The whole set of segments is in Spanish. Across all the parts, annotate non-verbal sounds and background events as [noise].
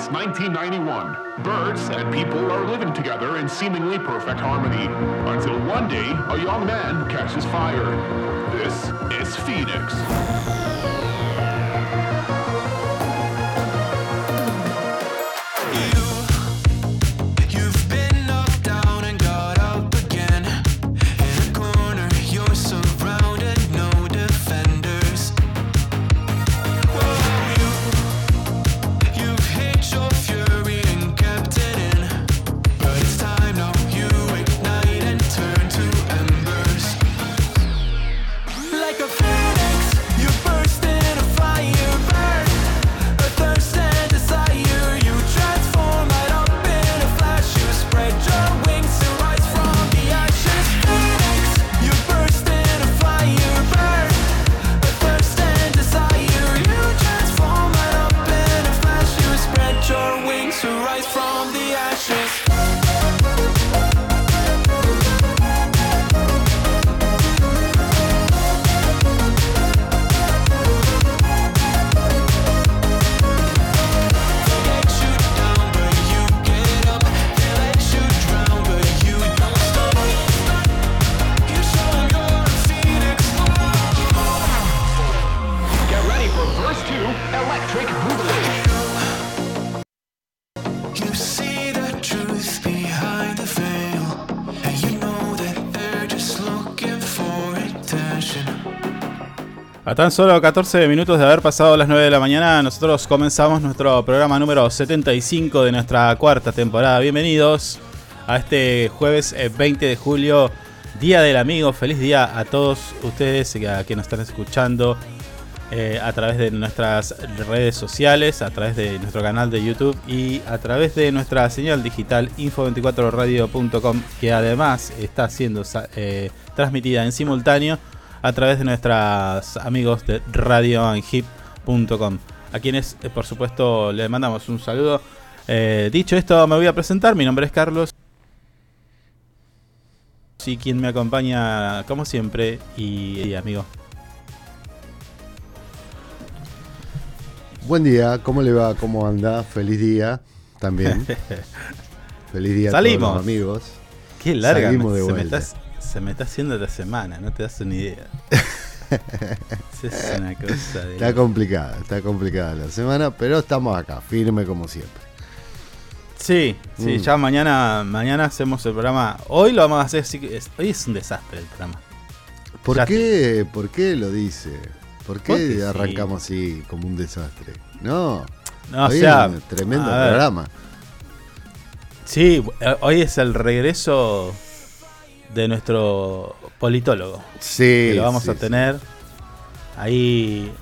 It's 1991. Birds and people are living together in seemingly perfect harmony. Until one day, a young man catches fire. This is Phoenix. A tan solo 14 minutos de haber pasado las 9 de la mañana, nosotros comenzamos nuestro programa número 75 de nuestra cuarta temporada. Bienvenidos a este jueves 20 eh, de julio, Día del Amigo. Feliz día a todos ustedes que nos están escuchando eh, a través de nuestras redes sociales, a través de nuestro canal de YouTube y a través de nuestra señal digital info24radio.com que además está siendo eh, transmitida en simultáneo a través de nuestros amigos de radioanhip.com, a quienes eh, por supuesto le mandamos un saludo. Eh, dicho esto, me voy a presentar, mi nombre es Carlos. Y quien me acompaña, como siempre, y, amigo. Buen día, ¿cómo le va? ¿Cómo anda? Feliz día también. [laughs] Feliz día Salimos. a todos los amigos. Qué larga Salimos de vuelta se me está haciendo la semana, no te das una idea. [laughs] es una cosa Está complicada, está complicada la semana, pero estamos acá, firme como siempre. Sí, sí, mm. ya mañana, mañana hacemos el programa. Hoy lo vamos a hacer, hoy es un desastre el programa. ¿Por qué, ¿Por qué lo dice? ¿Por qué arrancamos así como un desastre? No, no o sea, un tremendo programa. Sí, hoy es el regreso de nuestro politólogo. Sí. Que lo vamos a tener ahí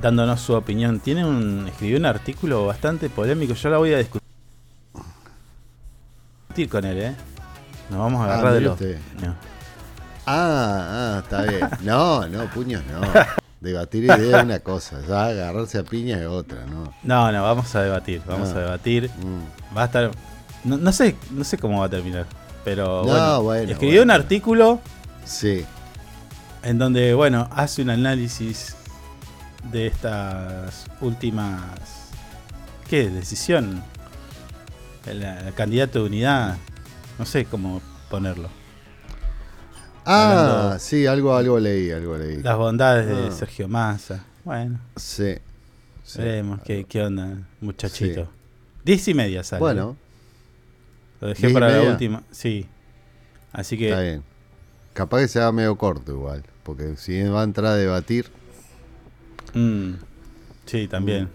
dándonos su opinión. Tiene un escribió un artículo bastante polémico. Yo la voy a discutir con él, ¿eh? Nos vamos a ah, agarrar de los. Ah, ah, está bien. No, no, puños no. Debatir idea es una cosa, ya agarrarse a piña es otra, ¿no? No, no, vamos a debatir, vamos a debatir. Mm. Va a estar. no, sé, no sé cómo va a terminar. Pero bueno, escribió un artículo. Sí. En donde, bueno, hace un análisis de estas últimas. ¿Qué? Decisión. El, candidato de unidad. No sé cómo ponerlo. Ah, sí, algo, algo leí, algo leí. Las bondades de ah. Sergio Massa. Bueno. Sí. Veremos qué, qué onda, muchachito. Diez y media sale. Bueno. Lo dejé para la última. Sí. Así que. Está bien. Capaz que sea medio corto igual. Porque si va a entrar a debatir. Mm, sí, también.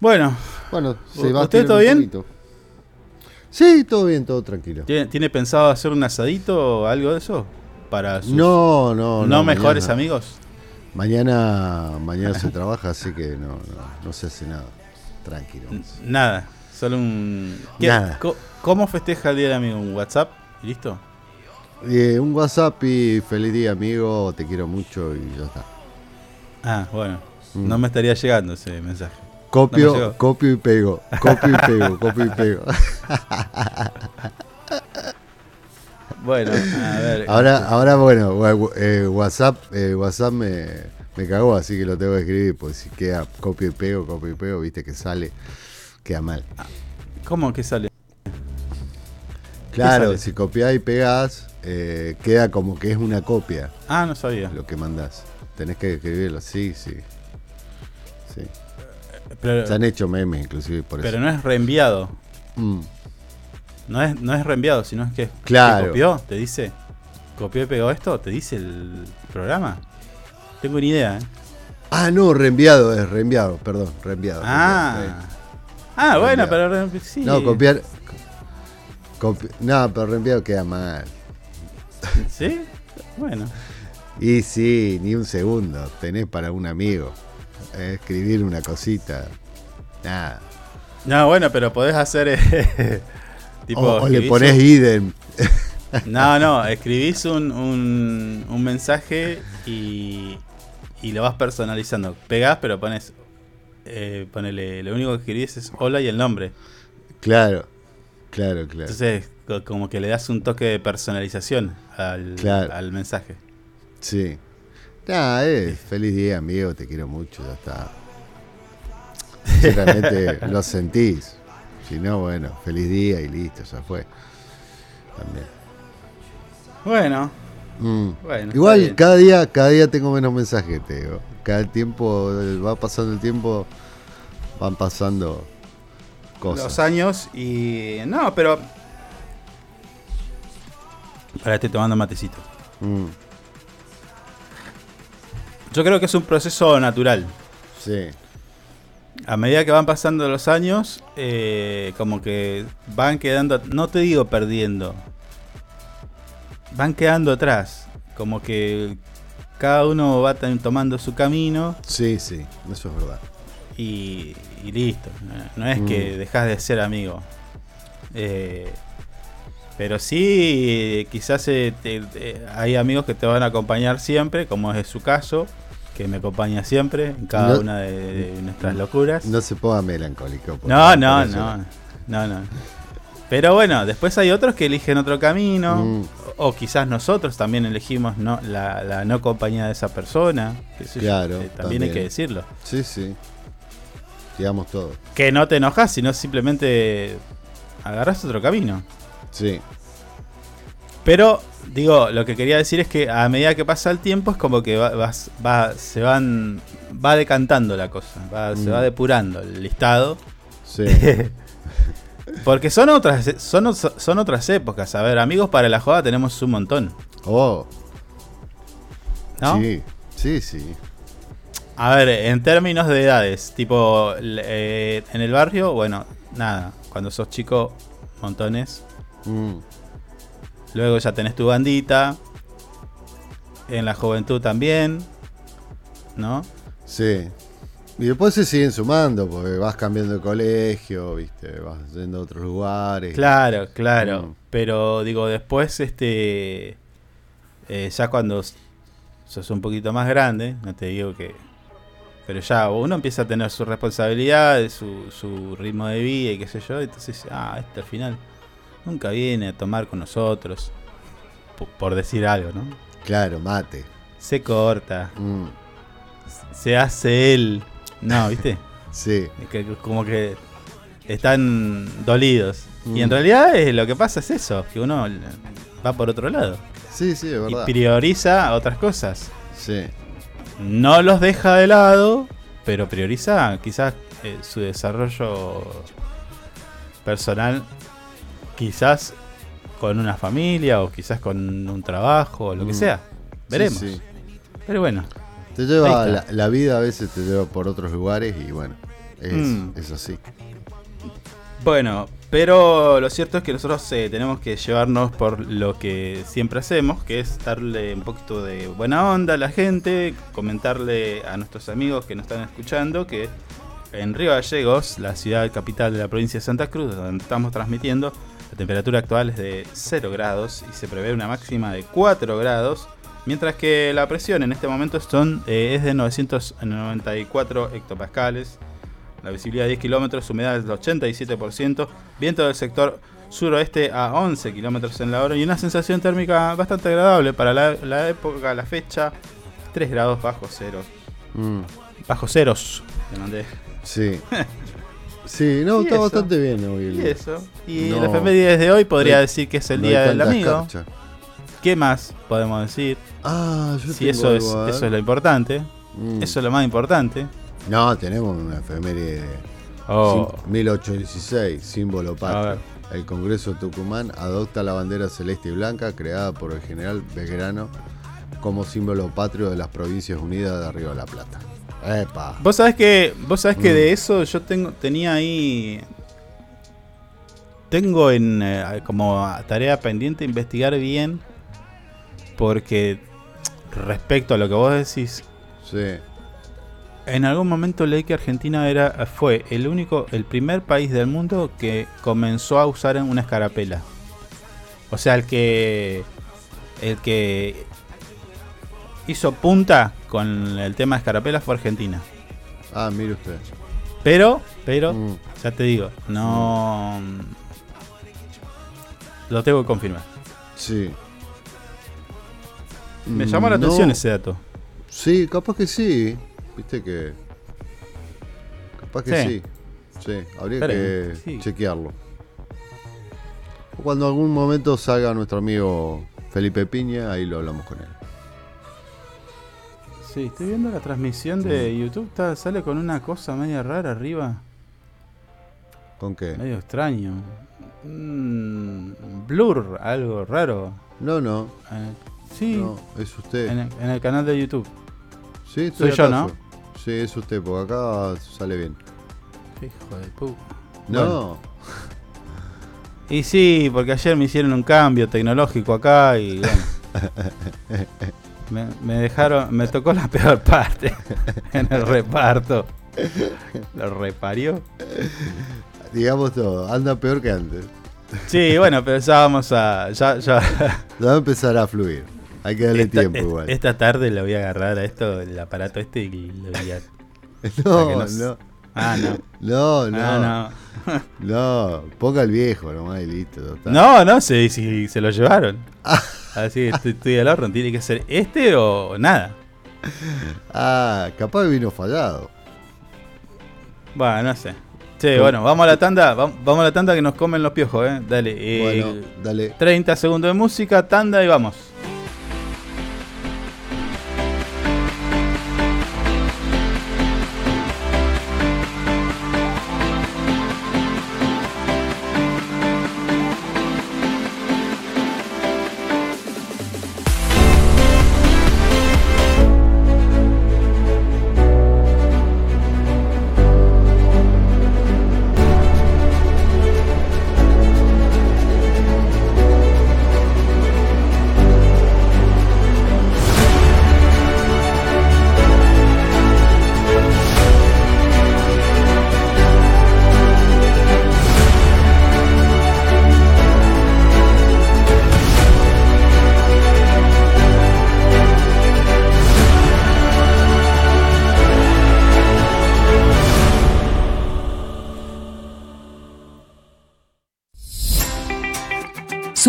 Bueno. Bueno, se va ¿Usted todo bien? Sí, todo bien, todo tranquilo. ¿Tiene, pensado hacer un asadito o algo de eso? Para sus no, no, no, mejores amigos. Mañana, mañana [laughs] se trabaja, así que no, no, no se hace nada. Tranquilo. Nada. Solo un. ¿Cómo festeja el día del amigo? ¿Un WhatsApp? ¿Y listo? Eh, un WhatsApp y feliz día, amigo. Te quiero mucho y ya está. Ah, bueno. Mm. No me estaría llegando ese mensaje. Copio, copio y pego. Copio y pego, [laughs] copio y pego. bueno, a ver. Ahora, ahora bueno, eh, WhatsApp, eh, WhatsApp me, Me cagó, así que lo tengo que escribir, pues si queda copio y pego, copio y pego, viste que sale, queda mal. ¿Cómo que sale? Claro, sale? si copiás y pegás, eh, queda como que es una copia Ah, no sabía. lo que mandás. Tenés que escribirlo, sí, sí. Sí. Pero, Se han hecho memes inclusive por pero eso. no es reenviado. Mm, No es, no es reenviado, sino es que Claro. te copió, te dice. Copió y pegó esto, te dice el programa. Tengo ni idea, ¿eh? Ah, no, reenviado es, reenviado, perdón, reenviado. Ah. reenviado, Ah, bueno, pero re- sí. No, copiar. copi- no, pero reenviado queda mal. ¿Sí? Bueno. Y sí, ni un segundo. Tenés para un amigo. eh, escribir una cosita. Nada. No, bueno, pero podés hacer. [laughs] eh, tipo, o, o le pones un- idem. [laughs] No, no, escribís un, un, un mensaje y, y lo vas personalizando. Pegás, pero pones. Eh, ponele, lo único que escribís es hola y el nombre. Claro, claro, claro. Entonces, co- como que le das un toque de personalización al, Claro. al mensaje. Sí. Nada, eh, feliz día, amigo. Te quiero mucho. Ya está. Si realmente [laughs] lo sentís. Si no, bueno, feliz día y listo, ya fue. También. Bueno, Mm. bueno. Igual cada día, cada día tengo menos mensajes, te digo. Cada tiempo, va pasando el tiempo, van pasando cosas. los años y. No, pero. Para estoy tomando matecito. Mm, Yo creo que es un proceso natural. sí, A medida que van pasando los años, eh, como que van quedando, no te digo perdiendo, van quedando atrás. Como que cada uno va tomando su camino sí, sí, eso es verdad. y, y listo. No es que Mm. dejas de ser amigo. Eh, pero sí, quizás eh, te- hay amigos que te van a acompañar siempre, como es su caso, que me acompaña siempre en cada No- una de, de nuestras locuras. No se ponga melancólico. No, no, no, no, no. Pero bueno, después hay otros que eligen otro camino, Mm. O quizás nosotros también elegimos no, la, la no compañía de esa persona. yo, Claro, eh, también, hay que decirlo. Sí, sí. Digamos todo. Que no te enojas, sino simplemente agarras otro camino. Sí, Pero, digo, lo que quería decir es que a medida que pasa el tiempo es como que va, va- se van, va decantando la cosa, va- se Mm. va depurando el listado. sí. [laughs] Porque son otras, son, son otras épocas. A ver, amigos para la joda tenemos un montón. Oh, ¿No? sí, sí, sí. A ver, en términos de edades, tipo eh, en el barrio, bueno, nada. Cuando sos chico, montones. Mm, Luego ya tenés tu bandita. En la juventud también. ¿No? sí. Y después se siguen sumando, porque vas cambiando de colegio, viste, vas yendo a otros lugares. Claro, claro. Mm. Pero digo, después, este. eh, ya cuando sos un poquito más grande, no te digo que. Pero ya uno empieza a tener su responsabilidad, su, su ritmo de vida y qué sé yo. Entonces, ah, este al final nunca viene a tomar con nosotros. po- Por decir algo, ¿no? Claro, mate. Se corta, Mm, se hace él. No, ¿viste? [laughs] sí, que como que están dolidos. Y en Mm. realidad lo que pasa es eso, que uno va por otro lado. sí, sí, es Y verdad. prioriza otras cosas. Sí, No los deja de lado, pero prioriza quizás eh, su desarrollo personal, quizás con una familia o quizás con un trabajo o lo que Mm. sea. Veremos. Sí, sí. Pero bueno, Te lleva, la vida a veces te lleva por otros lugares y bueno, es, Mm. es así. Bueno, pero lo cierto es que nosotros eh, tenemos que llevarnos por lo que siempre hacemos, que es darle un poquito de buena onda a la gente, comentarle a nuestros amigos que nos están escuchando que en Río Gallegos, la ciudad capital de la provincia de Santa Cruz, donde estamos transmitiendo, la temperatura actual es de 0 grados y se prevé una máxima de 4 grados, mientras que la presión en este momento son, eh, es de 994 hectopascales. La visibilidad 10 kilómetros, humedad del 87%, viento del sector suroeste a 11 kilómetros en la hora y una sensación térmica bastante agradable para la, la época, la fecha, 3 grados bajo cero. Mm, Bajo ceros. Te mandé. sí. [laughs] Sí, no, está eso. bastante bien hoy. el Y eso. Y No. efemérides de hoy podría No hay- decir que es el No día del amigo. ¿Qué más podemos decir? Ah, yo Si tengo eso es, algo, eso es lo importante. Mm. Eso es lo más importante. No, tenemos una efeméride de Oh, cin- 1816, símbolo patrio. El Congreso de Tucumán adopta la bandera celeste y blanca creada por el general Belgrano como símbolo patrio de las Provincias Unidas de Río de la Plata. ¡Epa! Vos sabés que, vos sabés que Mm. de eso yo tengo, tenía ahí. Tengo en eh, como tarea pendiente investigar bien. Porque respecto a lo que vos decís, Sí. en algún momento leí que Argentina era, fue el único, el primer país del mundo que comenzó a usar una escarapela. O sea, el que. El que hizo punta con el tema de escarapela fue Argentina. Ah, mire usted. Pero, pero, Mm. ya te digo, no. Lo tengo que confirmar. Sí. Me llamó la atención ese dato. Sí, capaz que sí. Viste que. Capaz que sí. Sí. Sí, habría que sí. chequearlo. O Cuando algún momento salga nuestro amigo Felipe Piña, ahí lo hablamos con él. Sí, estoy viendo la transmisión de YouTube. está- sale con una cosa media rara arriba. ¿Con qué? Medio extraño. Mm, blur, algo raro. No, no, Eh, sí, no, es usted. en, el, en el canal de YouTube. Sí, estoy soy yo, ¿no? Sí, es usted, porque acá sale bien. Hijo de puta. No, Y sí, porque ayer me hicieron un cambio tecnológico acá y bueno. [laughs] me, me dejaron, me tocó la peor parte [laughs] en el reparto. Lo reparió. digamos todo, anda peor que antes. Sí, bueno, pero ya vamos a. Ya, ya. Ya va a empezar a fluir. Hay que darle esta, tiempo igual. esta tarde le voy a agarrar a esto, el aparato este y lo voy a. [laughs] no, no- no, Ah, no. no, no, Ah, no. [laughs] Ponga el viejo nomás y listo. no. No, no, sí, sí, se lo llevaron. [laughs] Así que estoy, estoy al horno. Tiene que ser este o nada. Ah, capaz vino fallado. Bueno, no sé. Sí, bueno, vamos a la tanda. vam- Vamos a la tanda que nos comen los piojos, eh. Dale. eh, Bueno, dale. 30 segundos de música, tanda y vamos.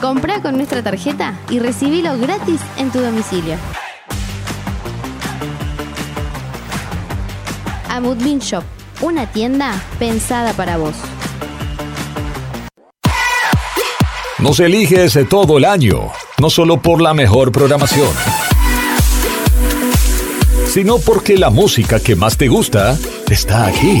Comprá con nuestra tarjeta y recibilo gratis en tu domicilio. Amudbin Shop, una tienda pensada para vos. Nos eliges todo el año, no solo por la mejor programación, sino porque la música que más te gusta está aquí.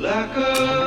Like a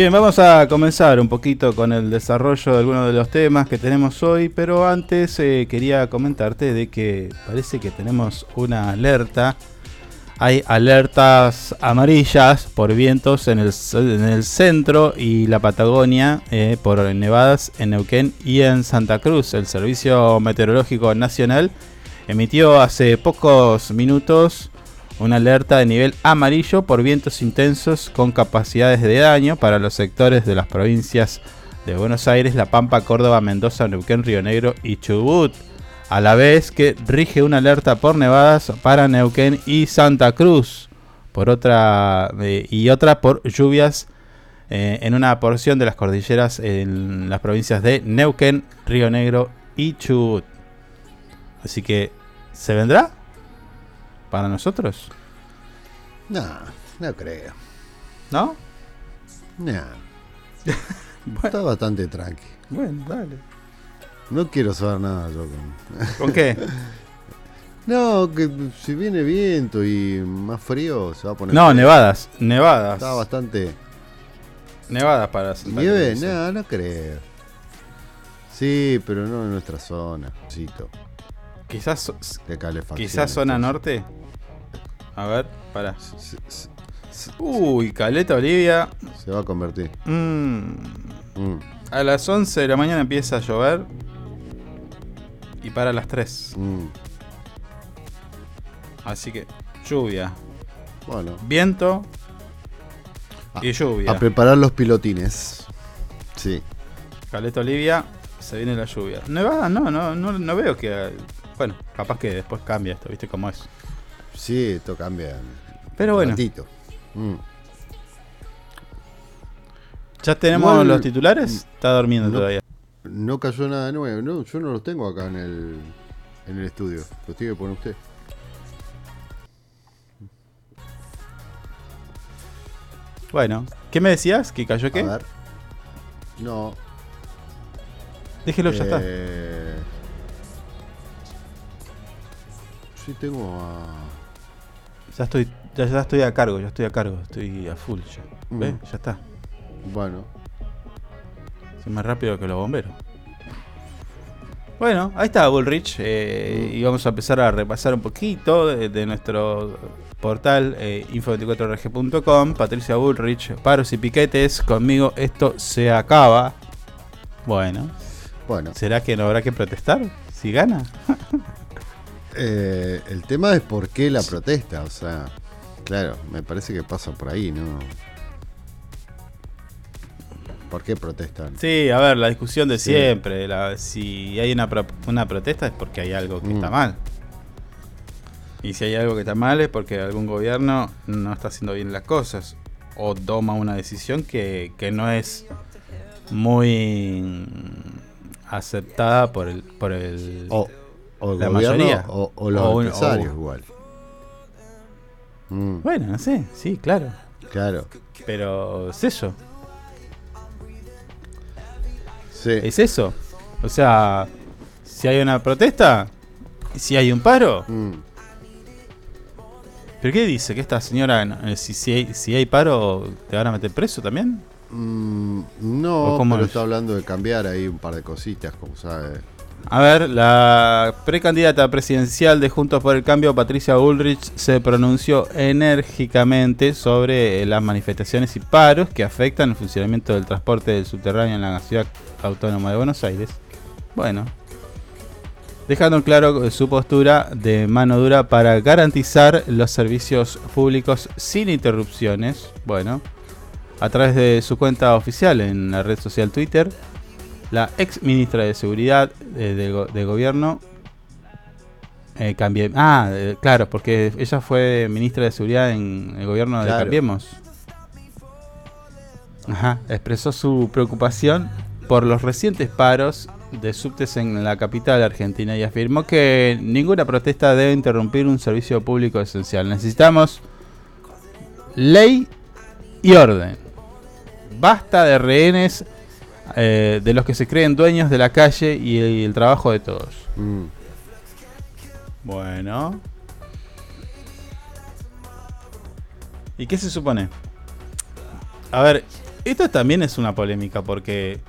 Bien, vamos a comenzar un poquito con el desarrollo de algunos de los temas que tenemos hoy, pero antes eh, quería comentarte de que parece que tenemos una alerta. Hay alertas amarillas por vientos en el, centro y la Patagonia eh, por nevadas en Neuquén y en Santa Cruz. El Servicio Meteorológico Nacional emitió hace pocos minutos una alerta de nivel amarillo por vientos intensos con capacidades de daño para los sectores de las provincias de Buenos Aires, La Pampa, Córdoba, Mendoza, Neuquén, Río Negro y Chubut. A la vez que rige una alerta por nevadas para Neuquén y Santa Cruz. Por otra eh, y otra por lluvias eh, en una porción de las cordilleras en las provincias de Neuquén, Río Negro y Chubut. Así que, ¿se vendrá? ¿Para nosotros? No, no creo. ¿No? No. [laughs] Está bastante tranqui. Bueno, dale. No quiero saber nada yo con. ¿Con qué? [laughs] no, que si viene viento y más frío se va a poner. No, nevadas, nevadas. Está bastante. Nevadas para Santa Nieve, no, no creo. Sí, pero no en nuestra zona. Cito. Quizás, so- De calefacción. quizás zona norte. A ver, para. Uy, Caleta Olivia. Se va a convertir. Mm. Mm. A las 11 de la mañana empieza a llover. Y para las 3. Mm. Así que, lluvia. Bueno. Viento. Y lluvia. A preparar los pilotines. Sí. Caleta Olivia, se viene la lluvia. Nevada, no, no, no, no veo que. Bueno, capaz que después cambia esto, ¿viste cómo es? Sí, esto cambia. Pero bueno. Mm. ¿Ya tenemos los titulares? Está durmiendo No- todavía. No cayó nada nuevo. No, yo no los tengo acá en el, en el estudio. Los tiene que poner usted. Bueno, ¿qué me decías? ¿Que cayó qué? A ver. No. Déjelo, ya está. Sí, tengo a. Ya estoy, ya, ya estoy a cargo, ya estoy a cargo, estoy a full ya. ¿Ves? Mm. Ya está. Bueno. Soy más rápido que los bomberos. Bueno, ahí está Bullrich. eh, Y vamos a empezar a repasar un poquito de, de nuestro portal eh, info24rg.com. Patricia Bullrich, paros y piquetes. Conmigo esto se acaba. Bueno. Bueno. ¿Será que no habrá que protestar? Si gana. [laughs] Eh, el tema es por qué la protesta. O sea, claro, me parece que pasa por ahí, ¿no? ¿Por qué protestan? Sí, a ver, la discusión de Sí. siempre. la- si hay una, pro- una protesta es porque hay algo que Mm. está mal. Y si hay algo que está mal es porque algún gobierno no está haciendo bien las cosas. O toma una decisión que, que no es muy mm, aceptada por el, por el O, o la gobierno mayoría. o, o los O un- empresarios o- igual. Mm, Bueno, no sé, sí, claro. claro. Pero es eso. Sí. Es eso. O sea, si hay una protesta, si hay un paro. Mm. ¿Pero qué dice? ¿Que esta señora, eh, si, si, hay, si hay paro, te van a meter preso también? Mm, ¿O no, pero es? está hablando de cambiar ahí un par de cositas, como sabe. A ver, la precandidata presidencial de Juntos por el Cambio, Patricia Bullrich, se pronunció enérgicamente sobre las manifestaciones y paros que afectan el funcionamiento del transporte del subterráneo en la ciudad autónoma de Buenos Aires. Bueno, dejando en claro su postura de mano dura para garantizar los servicios públicos sin interrupciones. Bueno, a través de su cuenta oficial en la red social Twitter, la ex ministra de Seguridad eh, del go- de Gobierno. eh, Cambie- ah, eh, claro, porque ella fue ministra de Seguridad en el gobierno de. Cambiemos. Ajá, expresó su preocupación por los recientes paros de subtes en la capital argentina y afirmó que ninguna protesta debe interrumpir un servicio público esencial. Necesitamos ley y orden. Basta de rehenes eh, de los que se creen dueños de la calle y el, y el trabajo de todos. Mm. Bueno. ¿Y qué se supone? A ver, Esto también es una polémica porque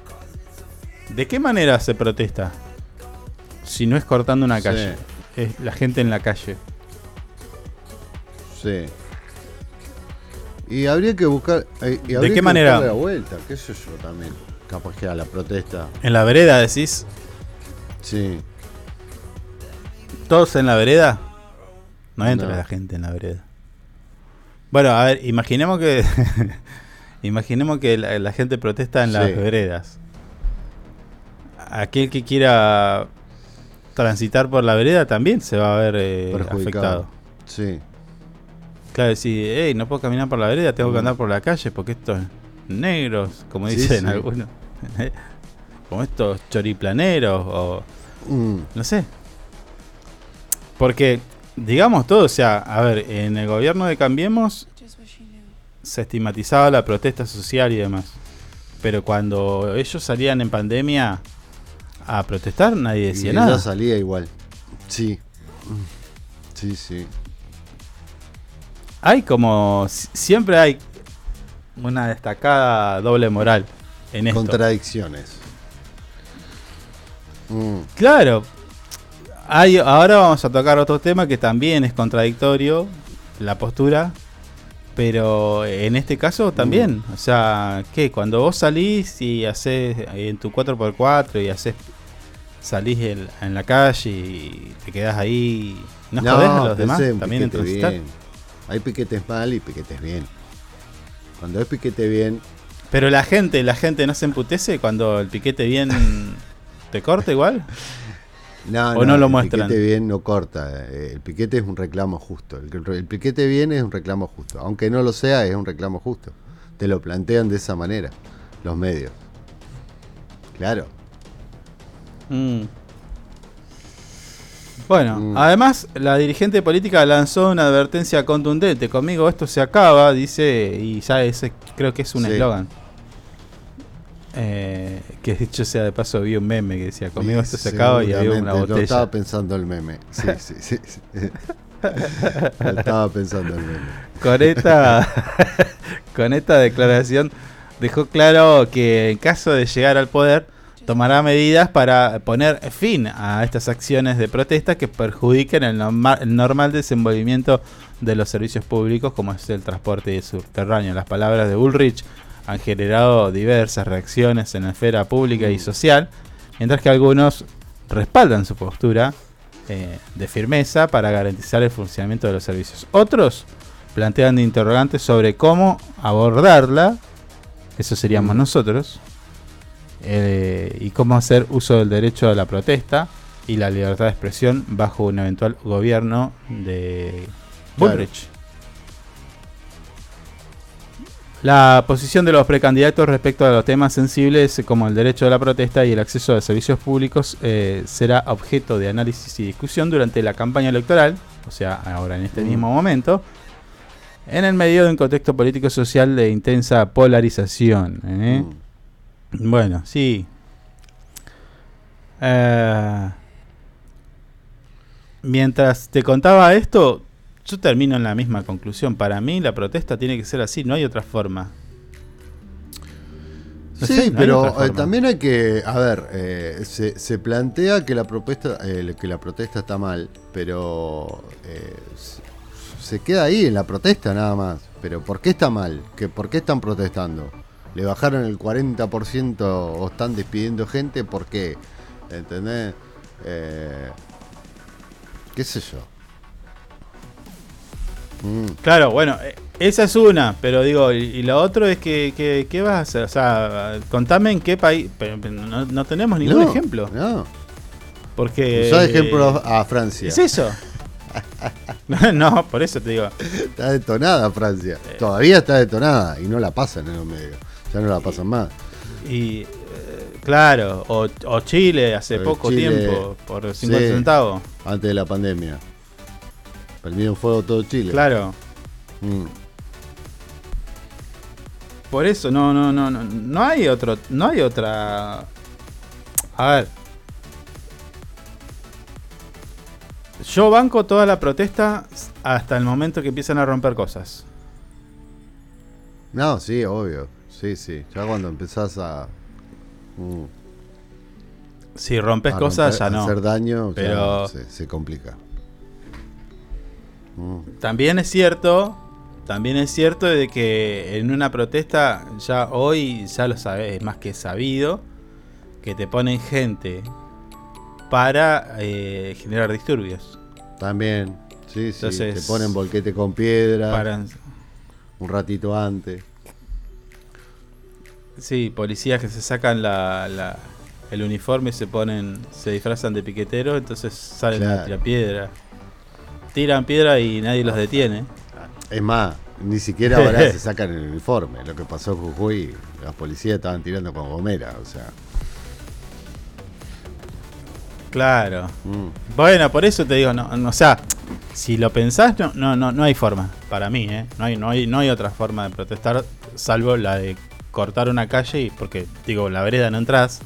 ¿de qué manera se protesta? Si no es cortando una Sí. calle, es la gente en la calle. Sí. Y habría que buscar. eh, y ¿De qué que manera? la vuelta, qué sé yo también. Capaz que a la protesta. En la vereda decís, Sí. todos en la vereda. No entra No. la gente en la vereda. Bueno, a ver, imaginemos que [laughs] imaginemos que la, la gente protesta en las veredas. Aquel que quiera transitar por la vereda también se va a ver eh, afectado. Sí. Claro, decir, hey, no puedo caminar por la vereda, tengo que Mm. andar por la calle porque estos negros, como Sí, dicen sí. algunos, como estos choriplaneros o Mm, no sé. Porque, digamos todo, o sea, a ver, en el gobierno de Cambiemos se estigmatizaba la protesta social y demás. Pero cuando ellos salían en pandemia a protestar, nadie y decía ella nada. salía igual. Sí. Sí, sí. Hay como, si- siempre hay una destacada doble moral en esto. Contradicciones. Mm, Claro. Hay, ahora vamos a tocar otro tema que también es contradictorio, la postura. Pero en este caso también. O sea, que cuando vos salís y haces en tu 4x4 y haces salís en, en la calle y te quedás ahí, ¿no, jodés a los demás también en. Hay piquetes mal y piquetes bien. Cuando es piquete bien, Pero la gente, la gente no se emputece cuando el piquete bien te corta igual. No, ¿O no lo el muestran? piquete bien no corta. eh, El piquete es un reclamo justo. El, el piquete bien es un reclamo justo. Aunque no lo sea, es un reclamo justo. Te lo plantean de esa manera los medios. Claro. Mm. Bueno, Mm. además la dirigente política lanzó una advertencia contundente. Conmigo esto se acaba, dice, y ya ese creo que es un Sí. Eh, que dicho sea de paso vi un meme que decía conmigo esto se acaba y había una Lo botella. estaba pensando el meme. Sí, sí, sí. sí. Lo estaba pensando el meme. Con esta, [laughs] con esta declaración dejó claro que en caso de llegar al poder tomará medidas para poner fin a estas acciones de protesta que perjudiquen el, norma- el normal desenvolvimiento de los servicios públicos como es el transporte subterráneo. Las palabras de Ulrich han generado diversas reacciones en la esfera pública y social, mientras que algunos respaldan su postura eh, de firmeza para garantizar el funcionamiento de los servicios. Otros plantean interrogantes sobre cómo abordarla, eso seríamos nosotros, eh, y cómo hacer uso del derecho a la protesta y la libertad de expresión bajo un eventual gobierno de Claro. La posición de los precandidatos respecto a los temas sensibles como el derecho a la protesta y el acceso a servicios públicos eh, será objeto de análisis y discusión durante la campaña electoral, o sea, ahora en este Mm. mismo momento, en el medio de un contexto político y social de intensa polarización. ¿eh? Mm. Bueno, sí. Eh, mientras te contaba esto, yo termino en la misma conclusión. Para mí la protesta tiene que ser así, no hay otra forma. No Sí, sé, no hay pero eh, también hay que, a ver, eh, se, se plantea que la propuesta, eh, que la protesta está mal, pero eh, se, se queda ahí en la protesta nada más. Pero ¿por qué está mal? ¿Que ¿Por qué están protestando? ¿Le bajaron el 40% o están despidiendo gente? ¿Por qué? ¿Entendés? Eh, ¿Qué sé yo? Mm. Claro, bueno, eh, esa es una, pero digo, y, y lo otro es que, que- ¿qué vas a hacer? O sea, contame en qué país, pero, pero no, no tenemos ningún No, ejemplo. No. Porque... De ejemplo a Francia. Es eso. [laughs] [laughs] no, por eso te digo. Está detonada Francia. Eh. Todavía está detonada y no la pasan en los medios. Ya no la pasan más. Y eh, claro, o, o Chile hace Eh, poco Chile, tiempo, por 50 sí, centavos. Antes de la pandemia. Prendieron fuego todo Chile. Claro. Mm. Por eso no, no, no, no, no hay otro, no hay otra. A ver. Yo banco toda la protesta hasta el momento que empiezan a romper cosas. No, sí, obvio. Sí, sí. Ya cuando empezás a. mm, Si rompes a cosas, romper- ya no. hacer daño, Pero se complica. Mm, también es cierto, también es cierto de que en una protesta, ya hoy, ya lo sabes, es más que sabido, que te ponen gente para eh, generar disturbios. También, sí, sí. Entonces, te ponen volquete con piedra un ratito antes. sí, policías que se sacan la, la- el uniforme y se ponen, se disfrazan de piqueteros, entonces salen a Claro. tirar piedra. Tiran piedra y nadie los detiene. Es más, ni siquiera ahora [laughs] se sacan el uniforme. Lo que pasó en Jujuy, las policías estaban tirando con gomera, o sea. Claro. mm, Bueno, por eso te digo, no, no, o sea, si lo pensás, no, no, no, no hay forma, para mí, ¿eh? No hay, no, hay, no hay otra forma de protestar, salvo la de cortar una calle, y porque, digo, la vereda no entras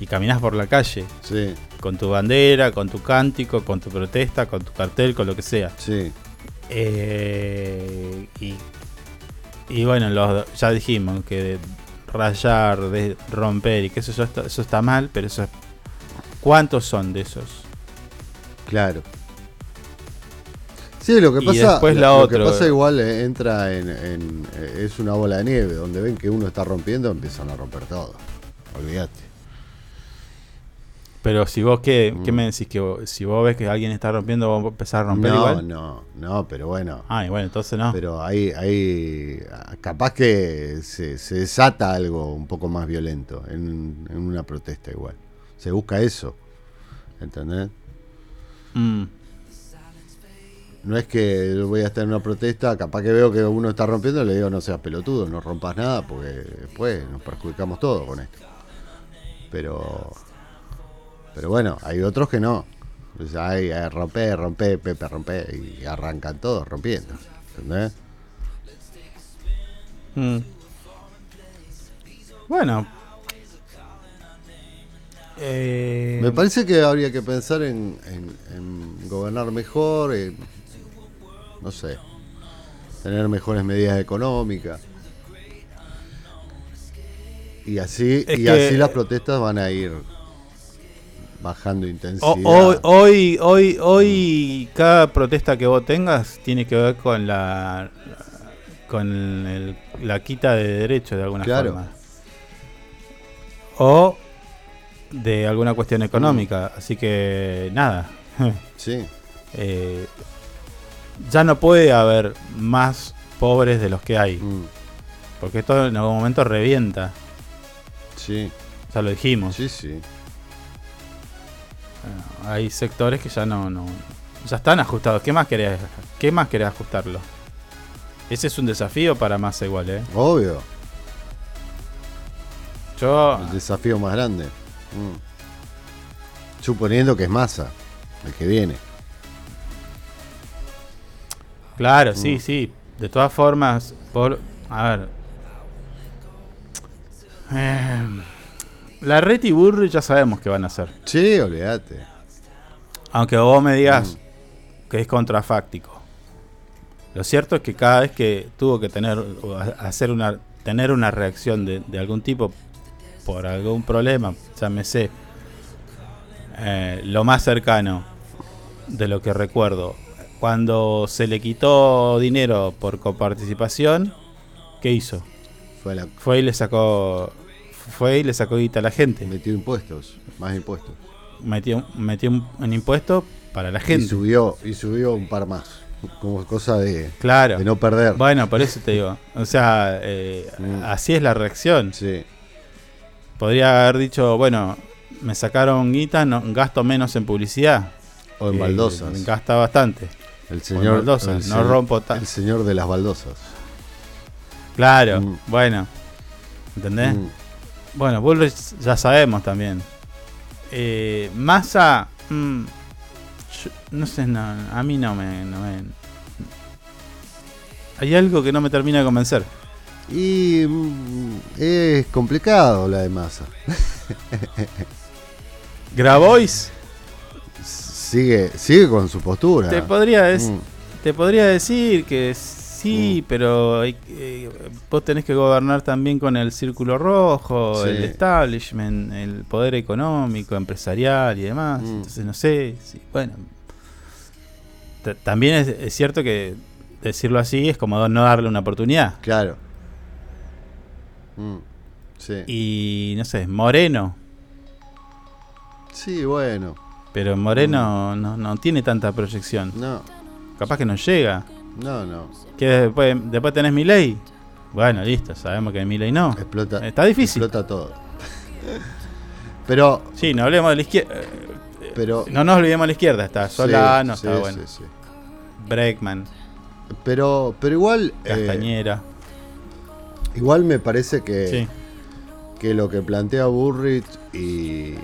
y caminás por la calle. Sí. Con tu bandera, con tu cántico, con tu protesta, con tu cartel, con lo que sea. Sí. Eh, y, y bueno, los, ya dijimos que de rayar, de romper y que eso, eso está, eso está mal, pero eso es- ¿Cuántos son de esos? Claro. Sí, lo que Y pasa, después lo, la lo otra. que pasa igual eh, entra en, en- eh, es una bola de nieve, donde ven que uno está rompiendo, empiezan a romper todo. Olvídate. Pero si vos, ¿qué, Mm. qué me decís? Que vos- si vos ves que alguien está rompiendo, vos empezás a romper no, igual. no, no, pero bueno. Ah, y bueno, entonces no. Pero ahí, ahí capaz que se, se desata algo un poco más violento en, en una protesta igual. Se busca eso, ¿entendés? Mm. No es que yo voy a estar en una protesta, capaz que veo que uno está rompiendo, le digo no seas pelotudo, no rompas nada, porque después nos perjudicamos todos con esto. Pero, pero bueno, hay otros que no. Sea, hay, hay rompe, rompe, Pepe, rompe, y arrancan todos rompiendo. ¿Entendés? Mm. Bueno. Eh, Me parece que habría que pensar en, en- en gobernar mejor, en, no sé, tener mejores medidas económicas. Y así, Es y que- así las protestas van a ir bajando o- intensidad. hoy, hoy, hoy, hoy, cada protesta que vos tengas tiene que ver con la con el- la quita de derechos de alguna Claro. forma. O de alguna cuestión económica. Así que nada. [laughs] Sí. Eh, ya no puede haber más pobres de los que hay. Mm, Porque esto en algún momento revienta. sí, Ya lo dijimos. sí, sí. Hay sectores que ya no, no. Ya están ajustados. ¿Qué más querés? ¿Qué más querés ajustarlo? Ese es un desafío para Massa igual, ¿eh? Obvio, Yo. el desafío más grande. Mm. Suponiendo que es masa, el que viene. Claro, sí, Mm. sí. De todas formas, por. A ver. Eh, la Red y Burri ya sabemos qué van a hacer. Sí, olvídate. Aunque vos me digas Mm. que es contrafáctico. Lo cierto es que cada vez que tuvo que tener hacer una tener una reacción de, de algún tipo por algún problema, llámese eh, lo más cercano de lo que recuerdo, cuando se le quitó dinero por coparticipación, ¿qué hizo? Fue, la, Fue y le sacó fue y le sacó guita a la gente. metió impuestos, más impuestos. Metió, metió un, un impuesto para la Y gente. subió, y subió un par más. Como cosa de, Claro. de no perder. Bueno, por eso te digo. O sea, eh, Mm. así es la reacción. Sí, Podría haber dicho, bueno, me sacaron guita, no, gasto menos en publicidad. o en Eh, baldosas. Gasta bastante. El señor, baldosas, el no rompo El señor de las baldosas. Claro, Mm. bueno. ¿Entendés? Mm. Bueno, Bullrich ya sabemos también. Eh, Massa, mm, yo- no sé, no, a mí no me, no me- Hay algo que no me termina de convencer. Y mm, es complicado la de masa. [laughs] Grabois, Sigue, sigue con su postura. te podría, Mm. te podría decir que Sí, pero hay- eh, vos tenés que gobernar también con el círculo rojo, Sí. el establishment, el poder económico, empresarial y demás. Mm. Entonces no sé, si- bueno. Ta- También es, es cierto que decirlo así es como no darle una oportunidad. Claro. Mm, Sí. Y no sé, Moreno. Sí, bueno. Pero Moreno no, no tiene tanta proyección. No. Capaz que no llega. No, no. Que después, después tenés Milei. Bueno, listo, sabemos que Milei no. Explota. Está difícil. Explota todo. [laughs] Pero. Sí, no hablemos de la izquierda. Pero. No nos olvidemos de la izquierda. Está Solano, Sí, está sí, bueno. sí, sí. Breckman, Pero, pero igual. eh, Castañera. igual me parece que. Sí. Que lo que plantea Burrich y.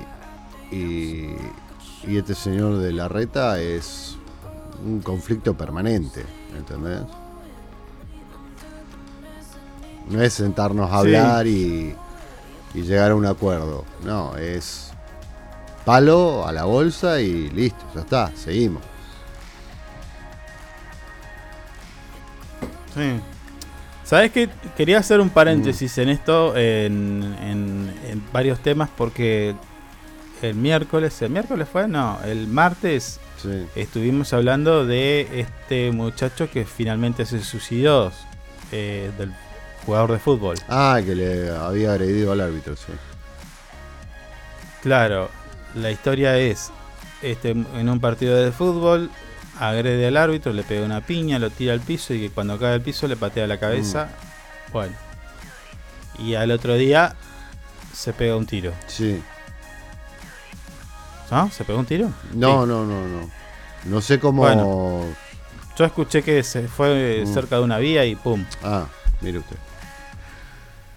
Y. Y este señor de la reta es un conflicto permanente. ¿Entendés? No es sentarnos a Sí. hablar y, y llegar a un acuerdo. No, es palo a la bolsa y listo, ya está, seguimos. Sí. ¿Sabes qué? Quería hacer un Mm. paréntesis en esto, en, en- en varios temas, porque el miércoles, ¿el miércoles fue? No, el martes Sí. estuvimos hablando de este muchacho que finalmente se suicidó, eh, del jugador de fútbol. Ah, que le había agredido al árbitro, sí. Claro, la historia es, este, en un partido de fútbol, agrede al árbitro, le pega una piña, lo tira al piso y que cuando cae al piso le patea la cabeza. Bueno. Y al otro día se pega un tiro. Sí. ¿No? ¿Se pegó un tiro? No, Sí. no, no, no. No sé cómo. Bueno. Yo escuché que se fue Mm. cerca de una vía y pum. Ah, mire usted.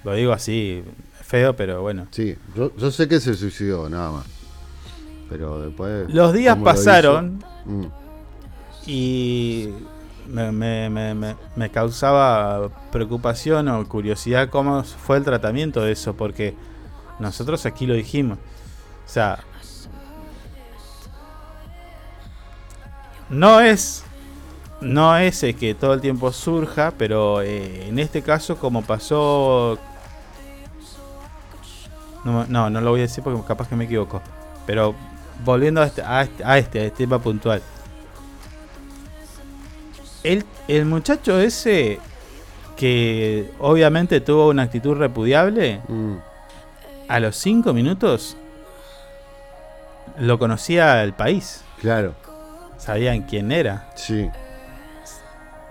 Lo digo así, feo, pero bueno. Sí, yo, yo sé que se suicidó, nada más. Pero después. Los días lo pasaron. mm, y me, me- me- me- me causaba preocupación o curiosidad cómo fue el tratamiento de eso, porque nosotros aquí lo dijimos. O sea, no es, no es eh, que todo el tiempo surja, pero eh, en este caso como pasó... No, no, no lo voy a decir porque capaz que me equivoco. Pero volviendo a este, a este, a este, a este tema puntual. El, el muchacho ese que obviamente tuvo una actitud repudiable, mm, a los 5 minutos lo conocía el país. Claro, Sabían quién era. sí.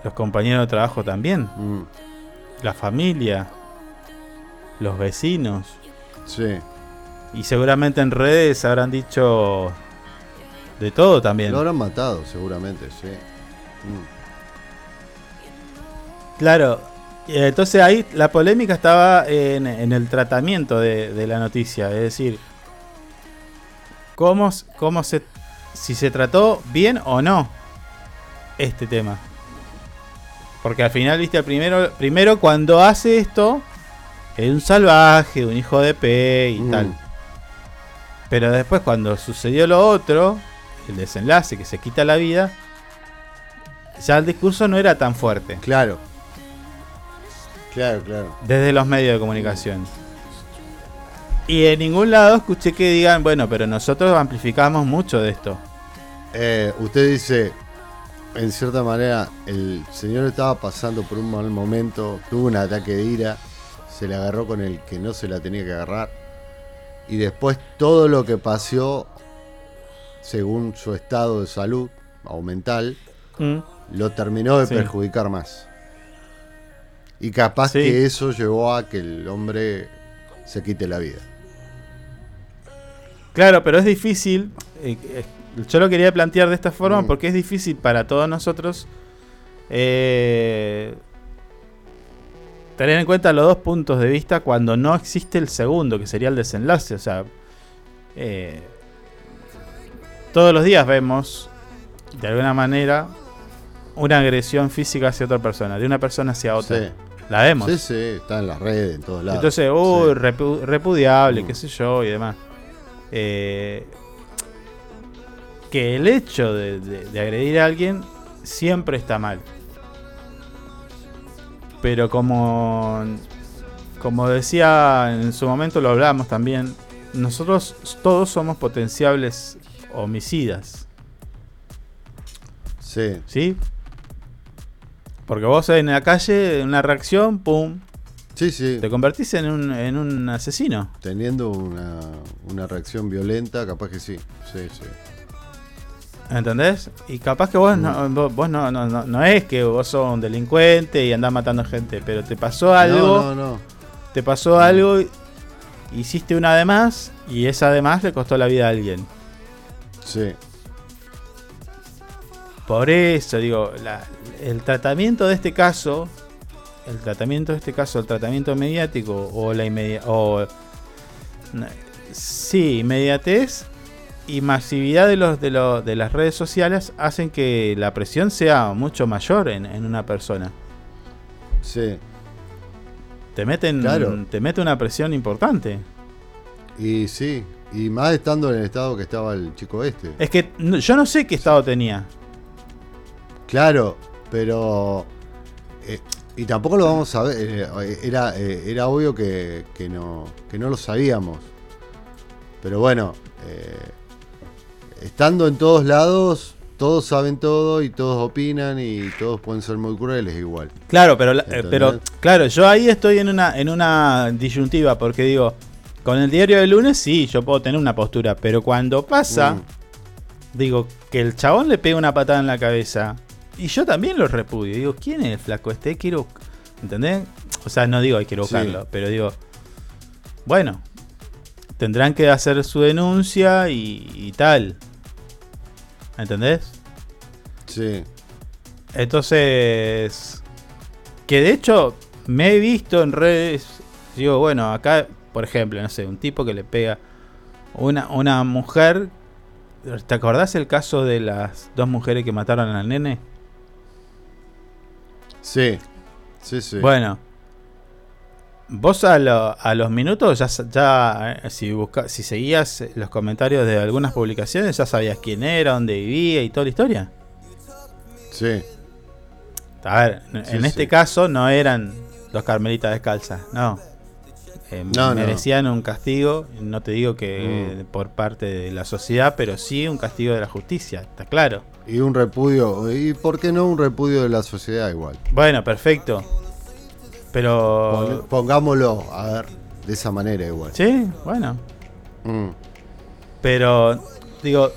Los compañeros de trabajo también. mm, La familia. Los vecinos. sí. Y seguramente en redes habrán dicho de todo también. Lo habrán matado, seguramente, sí. Mm, Claro, y entonces ahí la polémica estaba en, en el tratamiento de, de la noticia, es decir, cómo, cómo se, si se trató bien o no este tema. Porque al final, viste, primero, primero cuando hace esto, es un salvaje, un hijo de P y Mm. tal. Pero después cuando sucedió lo otro, el desenlace que se quita la vida, ya el discurso no era tan fuerte. Claro. Claro, claro. desde los medios de comunicación. Y en ningún lado escuché que digan, bueno, pero nosotros amplificamos mucho de esto. Eh, usted dice, en cierta manera, el señor estaba pasando por un mal momento, tuvo un ataque de ira, se le agarró con el que no se la tenía que agarrar, y después todo lo que pasó, según su estado de salud o mental, Mm. lo terminó de Sí. perjudicar más. Y capaz Sí. que eso llevó a que el hombre se quite la vida. Claro, pero es difícil. eh, eh, yo lo quería plantear de esta forma Mm. porque es difícil para todos nosotros eh, tener en cuenta los dos puntos de vista cuando no existe el segundo, que sería el desenlace. O sea, eh, todos los días vemos, de alguna manera, una agresión física hacia otra persona, de una persona hacia otra. Sí. La vemos. Sí, sí, está en las redes, en todos lados. Entonces, uy, Sí. repudiable, Mm. qué sé yo, y demás. Eh, que el hecho de, de- de agredir a alguien siempre está mal. Pero como, como decía en su momento, lo hablamos también, nosotros todos somos potenciables homicidas. Sí. ¿Sí? Porque vos en la calle, en una reacción, pum. Sí, sí. Te convertís en un, en un asesino. Teniendo una, una reacción violenta, capaz que sí. Sí, sí. ¿Entendés? Y capaz que vos, no, vos, vos no, no, no, no es que vos sos un delincuente y andás matando gente, pero te pasó algo. No, no, no. Te pasó algo, hiciste una de más y esa de más le costó la vida a alguien. Sí. Por eso digo, la- el tratamiento de este caso, el tratamiento de este caso, el tratamiento mediático o la inmedia o na- sí, inmediatez y masividad de los de los de las redes sociales hacen que la presión sea mucho mayor en, en una persona. Sí. Te meten Claro. te mete una presión importante. Y sí. Y más estando en el estado que estaba el chico este. Es que no- yo no sé qué estado tenía. Claro, pero. eh, y tampoco lo vamos a ver. eh, era, eh, era obvio que, que no, que no lo sabíamos. Pero bueno, eh, estando en todos lados, todos saben todo y todos opinan y todos pueden ser muy crueles igual. Claro, pero, eh, ¿Entendés? pero claro, yo ahí estoy en una, en una disyuntiva porque digo, con el diario del lunes sí, yo puedo tener una postura, pero cuando pasa, Mm. digo, que el chabón le pega una patada en la cabeza y yo también lo repudio. Digo, ¿quién es el flaco este? Quiero, ¿entendés? O sea, no digo hay que Sí. buscarlo, pero digo, bueno, tendrán que hacer su denuncia y, y tal. ¿Entendés? Sí. Entonces, que de hecho me he visto en redes, digo, bueno, acá, por ejemplo, no sé, un tipo que le pega una, una mujer, ¿te acordás el caso de las dos mujeres que mataron al nene? Sí. Sí, sí. Bueno, vos a, lo- a los minutos ya, ya eh, si, busca, si seguías los comentarios de algunas publicaciones, ya sabías quién era, dónde vivía y toda la historia. Sí. A ver, en este sí. caso no eran dos carmelitas descalzas, no. Eh, No, no. merecían un castigo, no te digo que Mm. eh, por parte de la sociedad, pero sí un castigo de la justicia, está claro. Y un repudio. ¿Y por qué no un repudio de la sociedad igual? Bueno, perfecto. Pero... Pon- Pongámoslo, a ver, de esa manera igual. Sí, bueno. Mm. Pero, digo,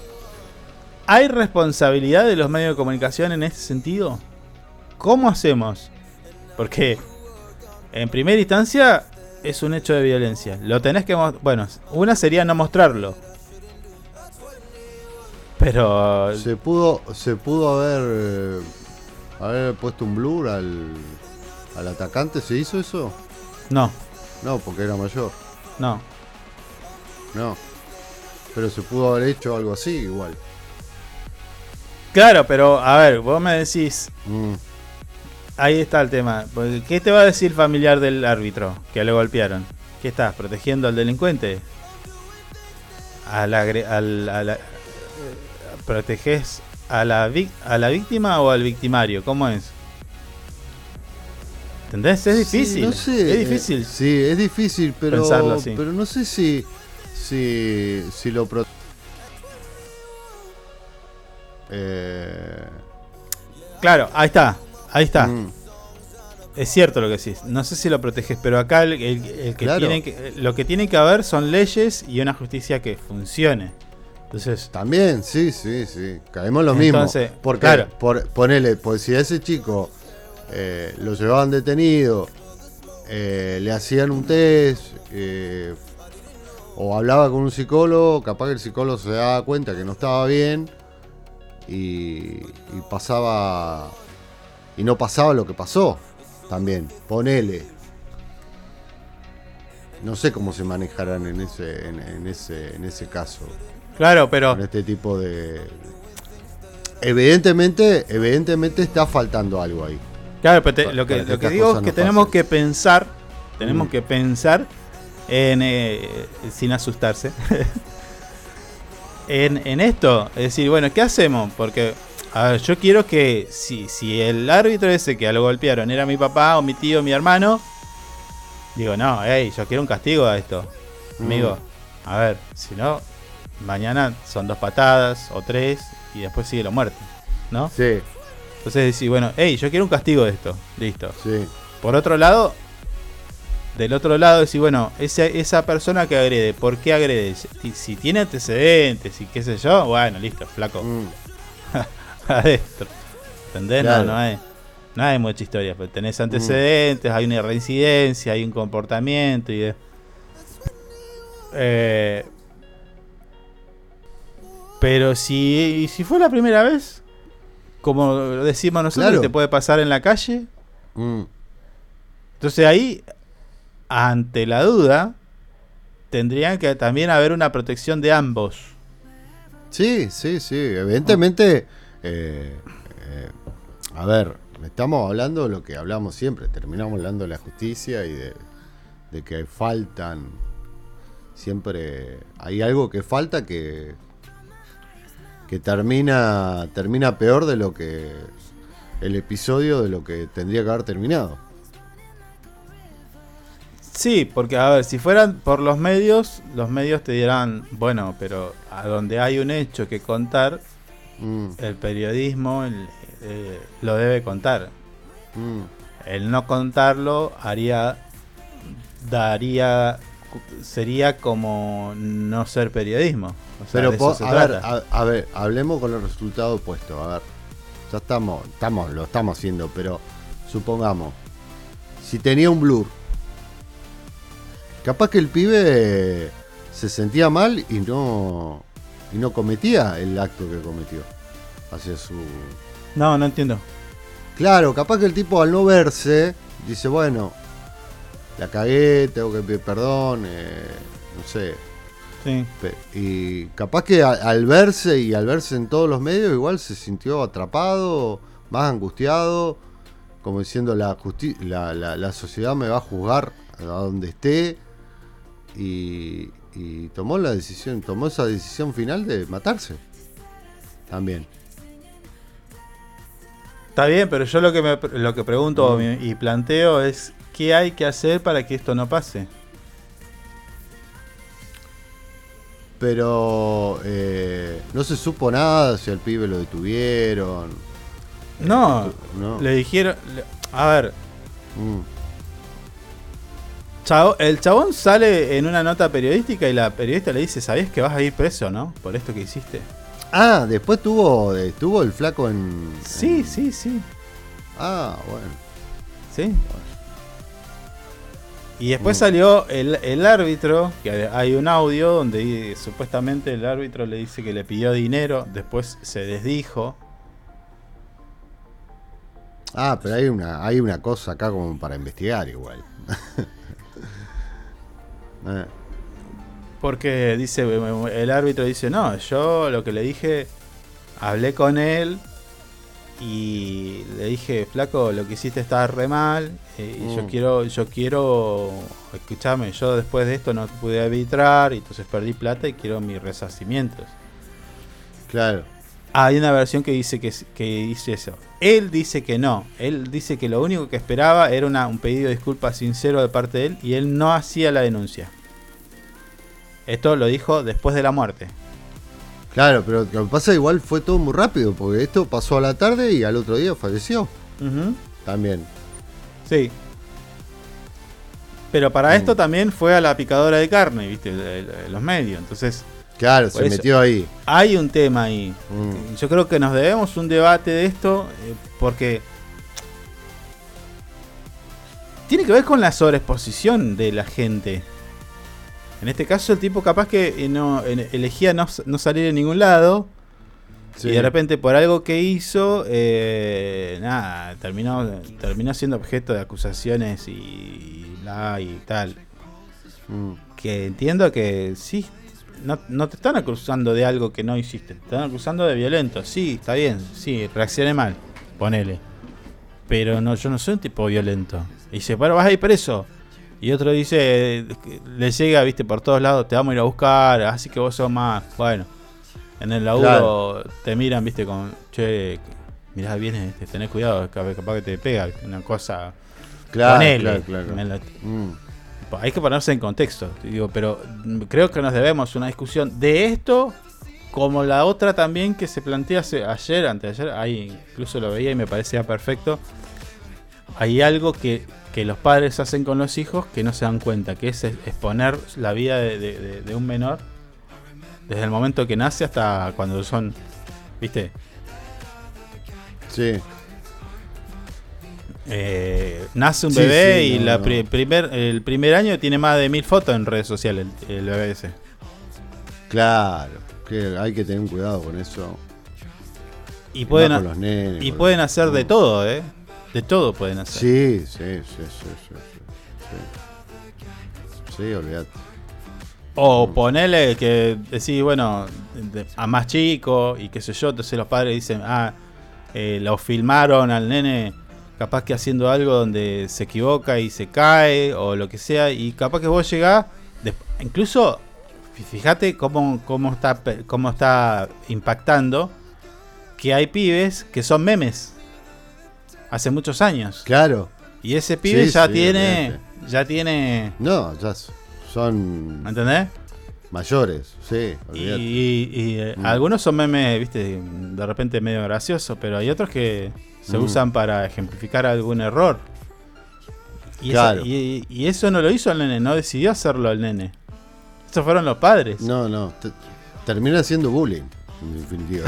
¿hay responsabilidad de los medios de comunicación en este sentido? ¿Cómo hacemos? Porque, en primera instancia, es un hecho de violencia. Lo tenés que... Bueno, una sería no mostrarlo. Pero... Se pudo, se pudo haber, eh, haber puesto un blur al, al atacante. ¿Se hizo eso? No, No, porque era mayor. no. No. Pero se pudo haber hecho algo así igual. Claro, pero a ver, vos me decís... Mm. Ahí está el tema. ¿Qué te va a decir el familiar del árbitro que lo golpearon? ¿Qué estás? ¿Protegiendo al delincuente? ¿A la, agre- al, a la- eh, ¿Proteges a la, a la víctima o al victimario? ¿Cómo es? ¿Entendés? Es Sí, difícil. no sé, es eh, difícil. sí, es difícil, pero, Pensarlo así. pero no sé si, si, si lo... pro- Eh, Claro, ahí está. Ahí está. mm, Es cierto lo que decís. No sé si lo proteges, pero acá el, el- el que Claro. tiene que, lo que tiene que haber son leyes y una justicia que funcione. Entonces, También, sí, sí, sí. Caemos lo mismo. Entonces, Porque, claro. por, ponele, pues si a ese chico eh, lo llevaban detenido, eh, le hacían un test, eh, o hablaba con un psicólogo, capaz que el psicólogo se daba cuenta que no estaba bien y, y pasaba. Y no pasaba lo que pasó. También, ponele. No sé cómo se manejarán en ese, en, en ese, en ese caso claro, pero con este tipo de evidentemente evidentemente está faltando algo ahí Claro, pero te- lo que, lo que digo es que no tenemos pasen. que pensar, tenemos Mm. que pensar en, eh, sin asustarse, [laughs] en, en esto, es decir, bueno, ¿qué hacemos? Porque, a ver, yo quiero que si, si el árbitro ese que lo golpearon era mi papá o mi tío o mi hermano, digo, no, hey, yo quiero un castigo a esto. Amigo, a ver, si no, mañana son dos patadas o tres y después sigue la muerte, ¿no? Sí. Entonces decís, bueno, hey, yo quiero un castigo de esto, listo. Sí. Por otro lado, del otro lado decís, bueno, esa, esa persona que agrede, ¿por qué agrede? Si, si tiene antecedentes y qué sé yo, bueno, listo, flaco. [laughs] Adentro. ¿Entendés? Claro. No, no hay, no hay mucha historia. Pero tenés antecedentes, hay una reincidencia, hay un comportamiento y de- Eh, pero si, si fue la primera vez, como decimos nosotros, Claro. que te puede pasar en la calle, Mm. entonces ahí, ante la duda, tendrían que también haber una protección de ambos. Sí, sí, sí. Evidentemente, eh, eh, a ver, estamos hablando de lo que hablamos siempre. Terminamos hablando de la justicia y de, de que faltan. Siempre hay algo que falta que que termina termina peor de lo que el episodio de lo que tendría que haber terminado. Sí, porque a ver, si fueran por los medios, los medios te dirán, bueno, pero a donde hay un hecho que contar, Mm, el periodismo el- eh, lo debe contar. mm. El no contarlo haría, daría, sería como no ser periodismo. O sea, Pero po- se a ver, a ver, hablemos con el resultado opuesto. A ver, ya estamos, estamos, lo estamos haciendo, pero supongamos, si tenía un blur, capaz que el pibe se sentía mal y no y no cometía el acto que cometió hacia su. No, no entiendo. Claro, capaz que el tipo al no verse dice, bueno, la cagué, tengo que pedir perdón, eh, no sé, Sí. Y capaz que al verse y al verse en todos los medios igual se sintió atrapado, más angustiado, como diciendo la, justi- la, la- la sociedad me va a juzgar a donde esté y, y tomó la decisión, tomó esa decisión final de matarse. También. Está bien, pero yo lo que, me, lo que pregunto Mm. y planteo es, ¿qué hay que hacer para que esto no pase? Pero eh, no se supo nada si al pibe lo detuvieron. No, no. le dijeron, le- a ver, Mm. chavo- el chabón sale en una nota periodística y la periodista le dice, ¿sabías que vas a ir preso, no? Por esto que hiciste. Ah, después tuvo, estuvo el flaco en... Sí, sí, sí. Ah, bueno. Sí. Y después Mm. salió el, el árbitro, que hay un audio donde supuestamente el árbitro le dice que le pidió dinero, después se desdijo. Ah, pero hay una, hay una cosa acá como para investigar igual. [laughs] Eh, Porque dice, el árbitro dice, no, yo lo que le dije, hablé con él y le dije, flaco, lo que hiciste está re mal. eh, y yo Mm. quiero, yo quiero, escúchame, yo después de esto no pude arbitrar y entonces perdí plata y quiero mis resarcimientos. Claro. Hay una versión que dice que, que dice eso. Él dice que no. Él dice que lo único que esperaba era una- un pedido de disculpas sincero de parte de él y él no hacía la denuncia. Esto lo dijo después de la muerte. Claro, pero lo que pasa igual fue todo muy rápido, porque esto pasó a la tarde y al otro día falleció. Ujú. También. Sí. Pero para esto también fue a la picadora de carne, ¿viste? De- de los medios. Entonces. Claro, se metió ahí. Hay un tema ahí. Mm. Yo creo que nos debemos un debate de esto eh, porque. Tiene que ver con la sobreexposición de la gente. En este caso, el tipo capaz que eh, no en- elegía no, no salir en ningún lado. Sí. Y de repente, por algo que hizo, eh, nada, terminó, terminó siendo objeto de acusaciones y, y bla y tal. Mm. Que entiendo que sí, no, no te están acusando de algo que no hiciste, te están acusando de violento. Sí, está bien, sí, reaccioné mal, ponele. Pero no, yo no soy un tipo violento. Y dice, bueno, vas a ir preso. Y otro dice, le llega, viste, por todos lados, te vamos a ir a buscar, así que vos sos más. Bueno, En el laburo te miran, viste, con, che, mirá bien, este, tenés cuidado, capaz, que te pega una cosa. Claro, ponele, claro, claro. la- Mm. hay que ponerse en contexto, digo, pero creo que nos debemos una discusión de esto como la otra también que se plantea hace- ayer, anteayer, ahí incluso lo veía y me parecía perfecto. Hay algo que, que los padres hacen con los hijos que no se dan cuenta, que es exponer la vida de, de- de- de un menor desde el momento que nace hasta cuando son, ¿viste? Sí. Eh, nace un Sí, bebé sí, y no, la pri- primer, el primer año tiene más de mil fotos en redes sociales el, el bebé ese. Claro, que hay que tener un cuidado con eso. Y pueden, más ha- con los nenes, y pueden los- hacer de todo, ¿eh? De todo pueden hacer. Sí, sí, sí, sí, sí. Sí, olvídate. O ponerle que decís, bueno, a más chico y qué sé yo, entonces los padres dicen, ah, eh, lo filmaron al nene capaz que haciendo algo donde se equivoca y se cae o lo que sea, y capaz que vos llegás, incluso fí- fíjate cómo, cómo, está, cómo está impactando que hay pibes que son memes hace muchos años. Claro. Y ese pibe Sí, ya sí, tiene, ya tiene, No, ya son ¿me entendés? mayores, sí, Y, olvídate. y, eh, Mm. algunos son memes, viste, de repente medio graciosos, pero hay otros que se Mm. usan para ejemplificar algún error. Y, Claro. esa- y- y eso no lo hizo el nene, no decidió hacerlo el nene. Esos fueron los padres. No, no, te- termina siendo bullying, en definitiva.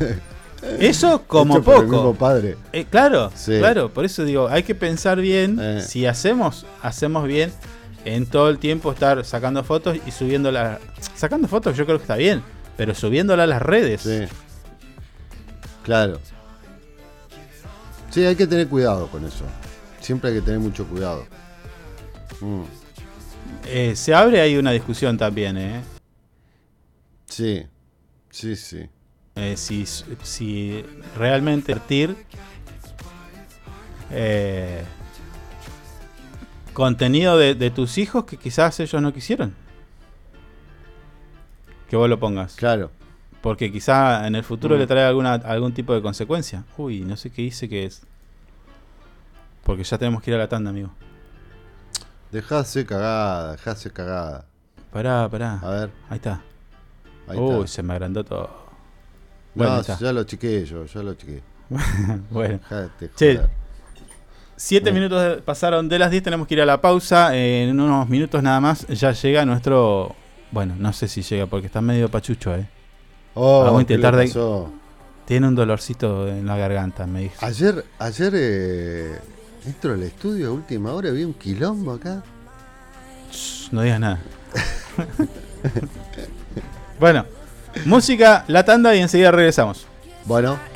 [laughs] Eso como Hecho por el poco. mismo padre. Eh, claro, Sí. claro, por eso digo, hay que pensar bien Eh. si hacemos, hacemos bien en todo el tiempo estar sacando fotos y subiéndolas. Sacando fotos yo creo que está bien, pero subiéndolas a las redes. Sí. Claro. Sí, hay que tener cuidado con eso. Siempre hay que tener mucho cuidado. Mm, Eh, se abre ahí una discusión también, ¿eh? Sí, sí, sí. Eh, si, si realmente invertir eh, contenido de, de tus hijos que quizás ellos no quisieron. Que vos lo pongas. Claro. Porque quizá en el futuro Mm. le trae alguna, algún tipo de consecuencia. Uy, no sé qué hice que es. Porque ya tenemos que ir a la tanda, amigo. Dejase cagada, dejase cagada. Pará, pará. A ver. Ahí está. Ahí Uy, está. se me agrandó todo. No, Bueno, está. ya lo chiqué yo, ya lo chiqué. [laughs] bueno. Che. Siete minutos pasaron de las 10, tenemos que ir a la pausa. Eh, en unos minutos nada más ya llega nuestro... Bueno, no sé si llega porque está medio pachucho, ¿eh? Oh, Vamos a ¿qué le intentar de... Tiene un dolorcito en la garganta, me dijo. Ayer, ayer eh, entro al estudio a última hora, vi un quilombo acá. Shh, No digas nada. [laughs] bueno, música, la tanda y enseguida regresamos. Bueno.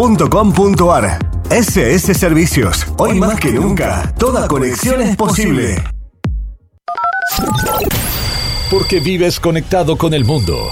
www.ssservicios.com.ar. SS Servicios, hoy más que nunca, toda conexión es posible. Porque vives conectado con el mundo.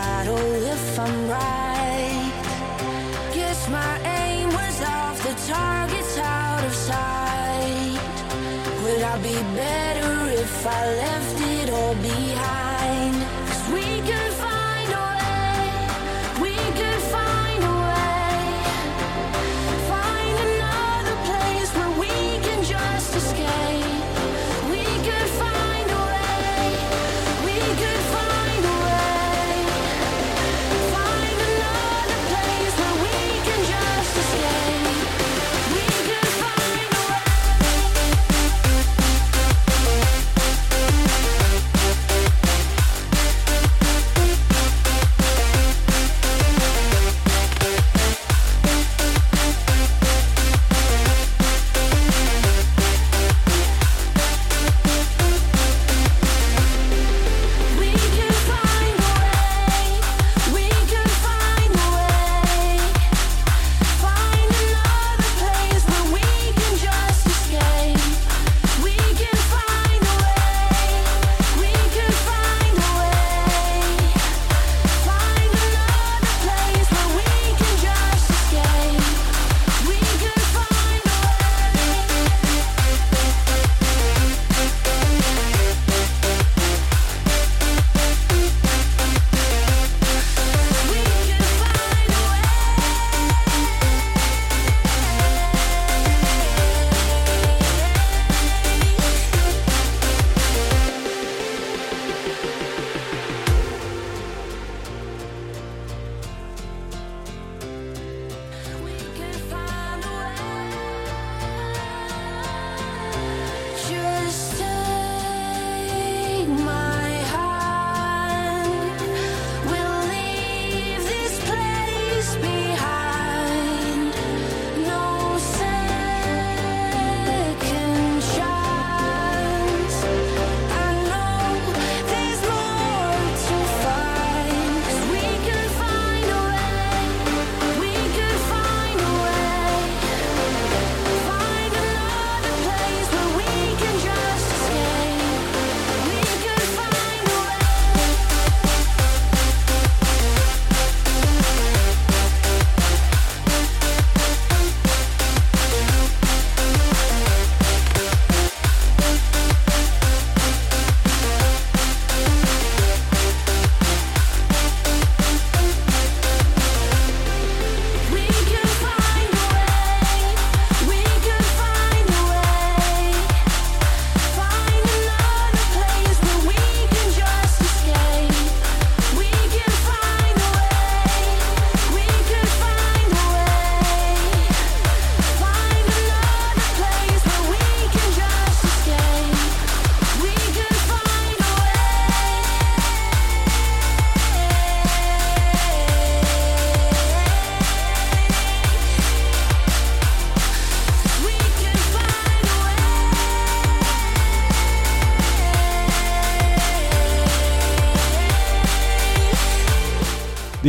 Battle if I'm right. Guess my aim was off, the target's out of sight. Would I be better if I left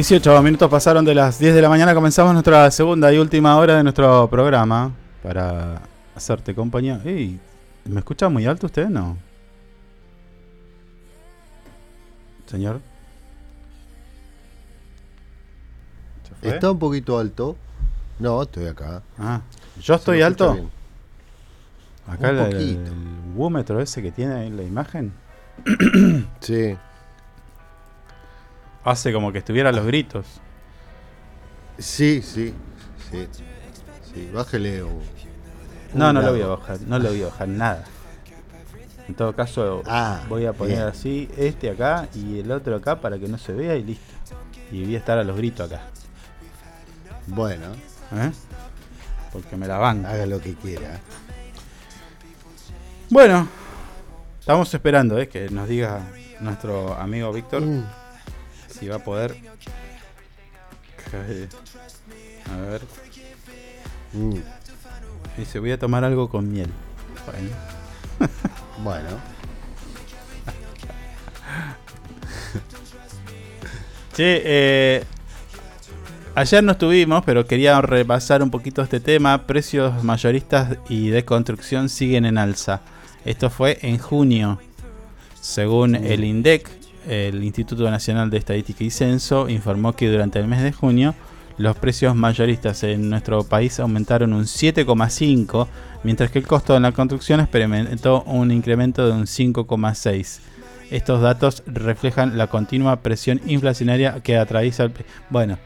18 minutos pasaron de las 10 de la mañana. Comenzamos nuestra segunda y última hora de nuestro programa para hacerte compañía. Ey, ¿Me escucha muy alto usted? No. Señor. ¿Se fue? Está un poquito alto. No, estoy acá. Ah, ¿yo estoy alto? bien. Acá Un el, el, ese que tiene ahí en la imagen Sí. Hace como que estuviera a los gritos. Sí, sí. Sí. Sí, bájele. un- No, no lo voy a bajar, no lo voy a bajar nada. En todo caso, Ah, voy a poner bien. así este acá y el otro acá para que no se vea y listo. Y voy a estar a los gritos acá. Bueno, ¿eh? Porque me la van. haga lo que quiera. Bueno, estamos esperando ¿eh? que nos diga nuestro amigo Víctor Mm. Si va a poder. A ver. Mm. Dice, voy a tomar algo con miel. Bueno. [laughs] Bueno. [laughs] Che, eh, Ayer no estuvimos, pero quería repasar un poquito este tema. Precios mayoristas y de construcción siguen en alza. Esto fue en junio. Según el INDEC, el Instituto Nacional de Estadística y Censo, informó que durante el mes de junio los precios mayoristas en nuestro país aumentaron un 7,5, mientras que el costo de la construcción experimentó un incremento de un 5,6. Estos datos reflejan la continua presión inflacionaria que atraviesa el... Bueno,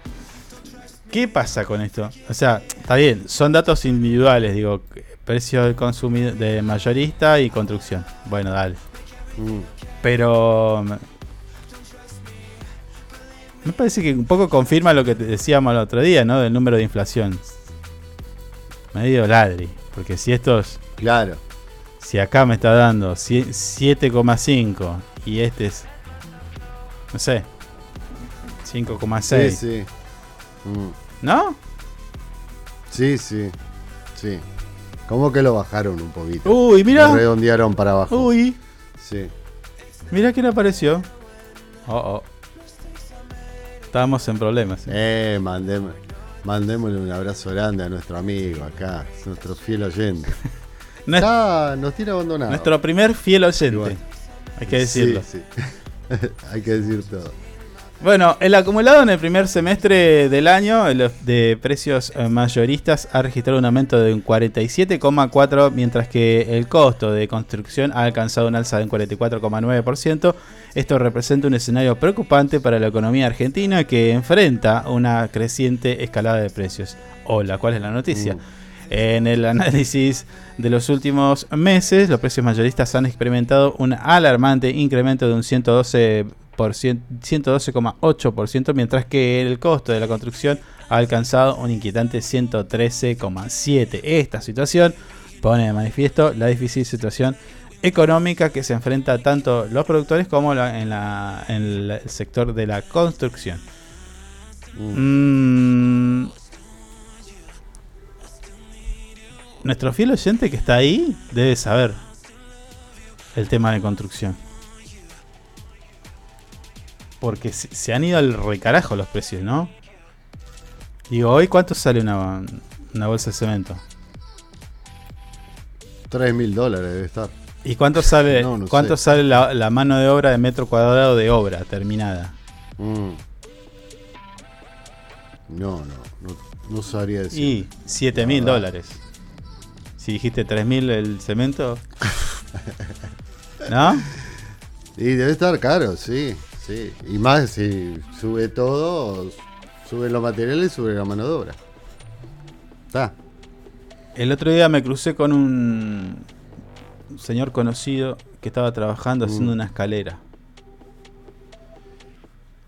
¿qué pasa con esto? O sea, está bien, son datos individuales, digo, precio del consumidor, de mayorista y construcción. Bueno, dale. Mm. Pero me parece que un poco confirma lo que te decíamos el otro día, ¿no? Del número de inflación. Medio ladri. Porque si estos. Claro. Si acá me está dando cie- 7,5 y este es. No sé. 5,6. Sí, sí. Mm. ¿No? Sí, sí. Sí. ¿Cómo que lo bajaron un poquito? Uy, mirá. Lo redondearon para abajo. Uy. Sí. Mira quién apareció. Oh, oh. Estábamos en problemas. Eh, mandémosle, mandémosle un abrazo grande a nuestro amigo acá, nuestro fiel oyente. [laughs] Nues- Está- nos tiene abandonado. Nuestro primer fiel oyente. Hay que decirlo. Sí, sí. [laughs] Hay que decir todo. Bueno, el acumulado en el primer semestre del año de precios eh, mayoristas ha registrado un aumento de un 47,4, mientras que el costo de construcción ha alcanzado un alza de un 44,9%. Esto representa un escenario preocupante para la economía argentina que enfrenta una creciente escalada de precios. Hola, ¿cuál es la noticia? En el análisis de los últimos meses, los precios mayoristas han experimentado un alarmante incremento de un 112 por cien- 112,8%, mientras que el costo de la construcción ha alcanzado un inquietante 113,7%. Esta situación pone de manifiesto la difícil situación económica que se enfrenta tanto los productores como la- en, la- en el sector de la construcción. Mm. Nuestro fiel oyente que está ahí debe saber el tema de construcción. Porque se, se han ido al recarajo los precios, ¿no? Digo, hoy cuánto sale una, una bolsa de cemento. 3 mil dólares debe estar. ¿Y cuánto sale, No, no cuánto sé. sale la, la mano de obra de metro cuadrado de obra terminada? Mm. No, no, no, no sabría decir. Y 7 mil dólares. Si dijiste 3 mil el cemento. [laughs] ¿No? Y debe estar caro, sí, sí. Y más si sube todo, suben los materiales, sube la mano de obra. Está. El otro día me crucé con un señor conocido que estaba trabajando haciendo Mm. una escalera.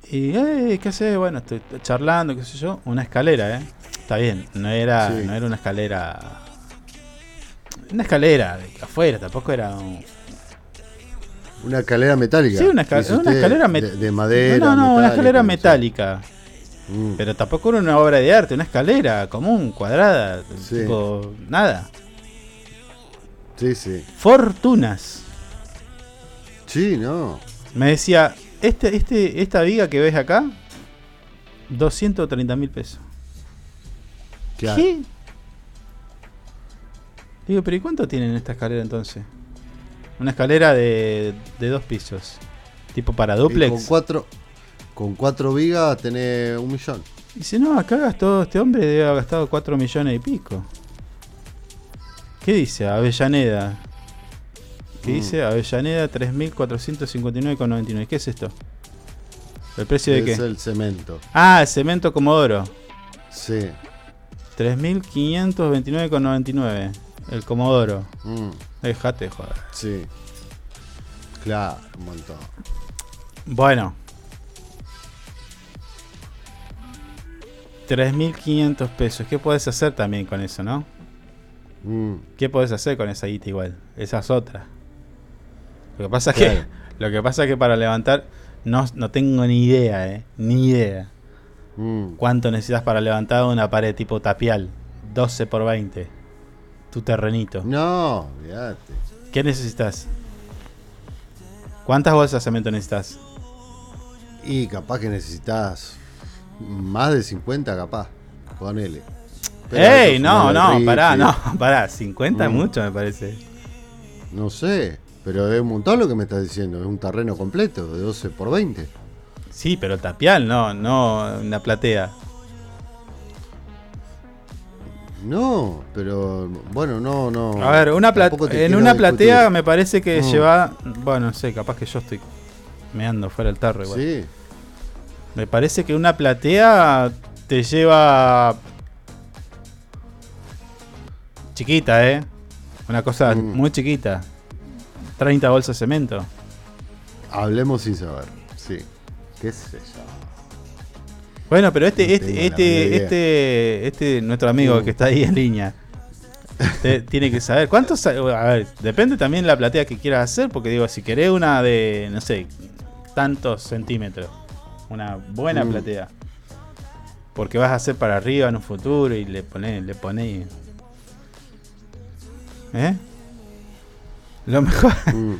Y, eh, ¿qué haces? Bueno, estoy charlando, qué sé yo. Una escalera, ¿eh? Está bien, no era, Sí. no era una escalera. Una escalera de afuera, tampoco era un. Una escalera metálica. Sí, una, una escalera de, de madera. No, no, no, una escalera metálica. Mm. Pero tampoco era una obra de arte, una escalera común, cuadrada, Sí. tipo, nada. Sí, sí. Fortunas. Sí, no. Me decía, este, este, esta viga que ves acá, 230 mil pesos. Claro. ¿Qué? Digo, pero ¿y cuánto tienen esta escalera entonces? Una escalera de, de dos pisos. Tipo para Y duplex. con cuatro, con cuatro vigas tenés un millón. Dice, no, acá gastó, este hombre debe haber gastado 4 millones y pico. ¿Qué dice? Avellaneda. ¿Qué Mm. dice? Avellaneda 3.459,99. ¿Qué es esto? ¿El precio de es qué? el cemento. Ah, el cemento Comodoro. Sí. 3.529,99. El Comodoro. Mm. Dejate, joder. Sí. Claro, un montón. Bueno. 3.500 pesos. ¿Qué puedes hacer también con eso, no? Mm. ¿Qué podés hacer con esa guita igual? Esa es otra. Lo que pasa es que, [laughs] lo que pasa es que para levantar no, no tengo ni idea, eh, ni idea. Mm. ¿Cuánto necesitas para levantar una pared tipo tapial? 12 por 20. Tu terrenito. No, fíjate. ¿Qué necesitas? ¿Cuántas bolsas de cemento necesitas? Y capaz que necesitas Más de 50 capaz, ponele. ¡Ey! No, no, el pará, no, pará. 50 [laughs] es Mm. mucho, me parece. No sé, pero es un montón lo que me estás diciendo. Es un terreno completo de 12 por 20. Sí, pero tapial, no, no una platea. No, pero bueno, no, no. A ver, una en una discutir. platea me parece que lleva. Bueno, no sé, capaz que yo estoy meando fuera del tarro igual. Sí. Me parece que una platea te lleva. Chiquita, ¿eh? Una cosa Mm. muy chiquita. 30 bolsas de cemento. Hablemos sin saber. Sí. ¿Qué sé yo? Bueno, pero este, No este, este, este, este, nuestro amigo Mm. que está ahí en línea, te- [laughs] tiene que saber. ¿Cuántos? A ver, depende también la platea que quieras hacer, porque digo, si querés una de, no sé, tantos centímetros, una buena Mm. platea, porque vas a hacer para arriba en un futuro y le pones, le pones, ¿eh? Lo mejor. Mm.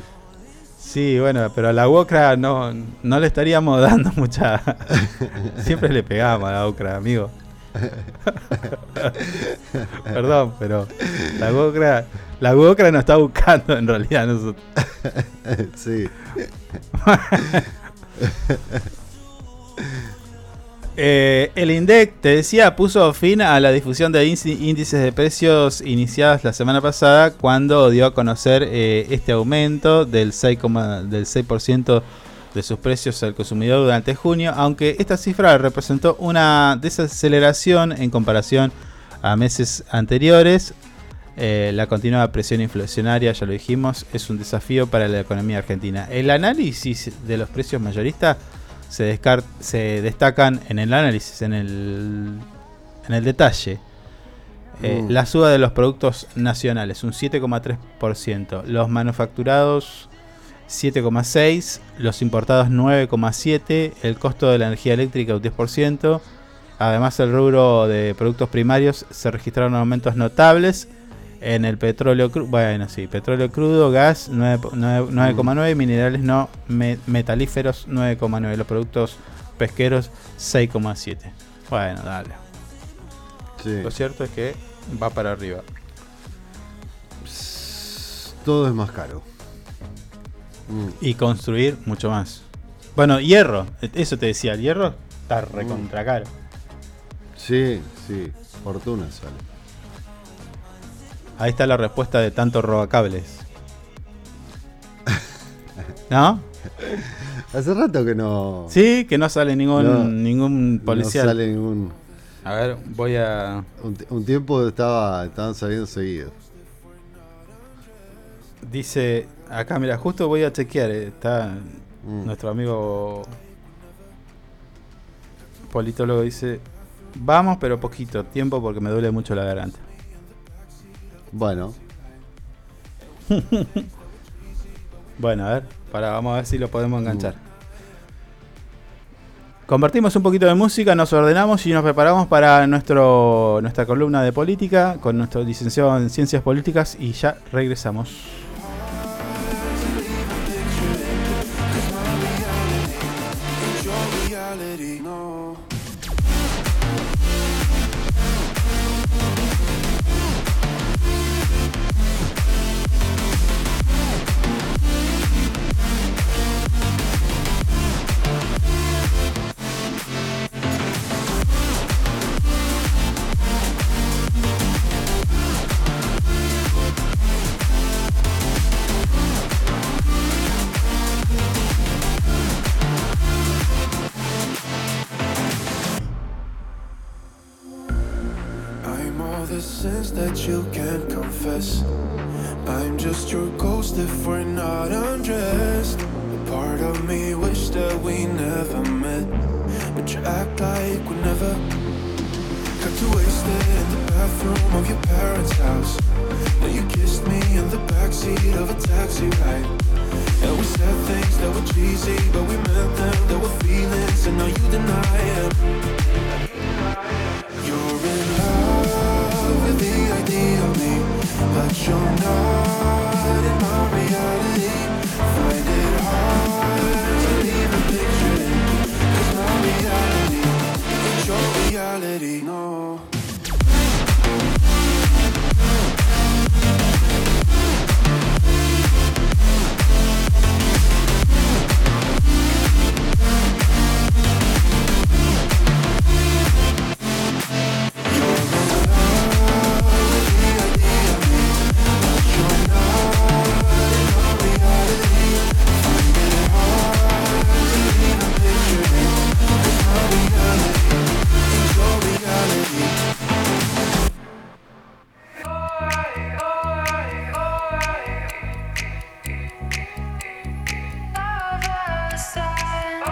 Sí, bueno, pero a la Wokra no, no le estaríamos [laughs] dando mucha. Siempre le pegamos a la Wokra, amigo. [laughs] Perdón, pero la Wokra, la Wokra nos está buscando en realidad. nosotros. [laughs] sí. Eh, el INDEC, te decía, puso fin a la difusión de índice- índices de precios iniciadas la semana pasada cuando dio a conocer eh, este aumento del 6,- del 6% de sus precios al consumidor durante junio, aunque esta cifra representó una desaceleración en comparación a meses anteriores. Eh, la continuada presión inflacionaria, ya lo dijimos, es un desafío para la economía argentina. El análisis de los precios mayoristas se, se destacan en el análisis, en el, en el detalle. Eh, Mm. La suba de los productos nacionales, un 7,3%. Los manufacturados, 7,6%. Los importados, 9,7%. El costo de la energía eléctrica, un 10%. Además, el rubro de productos primarios se registraron aumentos notables. En el petróleo crudo, bueno, sí, petróleo crudo, gas 9 9 9,9, minerales no me- metalíferos 9,9, los productos pesqueros 6,7. Bueno, dale. Sí. Lo cierto es que va para arriba. Todo es más caro. Mm. Y construir mucho más. Bueno, hierro, eso te decía, el hierro está recontra caro. Sí, sí. Fortuna sale. Ahí está la respuesta de tanto robacables. ¿No? Hace rato que no. Sí, que no sale ningún, No, ningún policial. No sale ningún. A ver, voy a. Un tiempo estaba, estaban saliendo seguidos. Dice, acá mira, justo voy a chequear, eh, está Mm. nuestro amigo politólogo dice, vamos pero poquito tiempo porque me duele mucho la garganta. Bueno, [laughs] Bueno, a ver, para, vamos a ver si lo podemos enganchar. Convertimos un poquito de música, nos ordenamos y nos preparamos para nuestro, nuestra columna de política con nuestro licenciado en Ciencias Políticas y ya regresamos.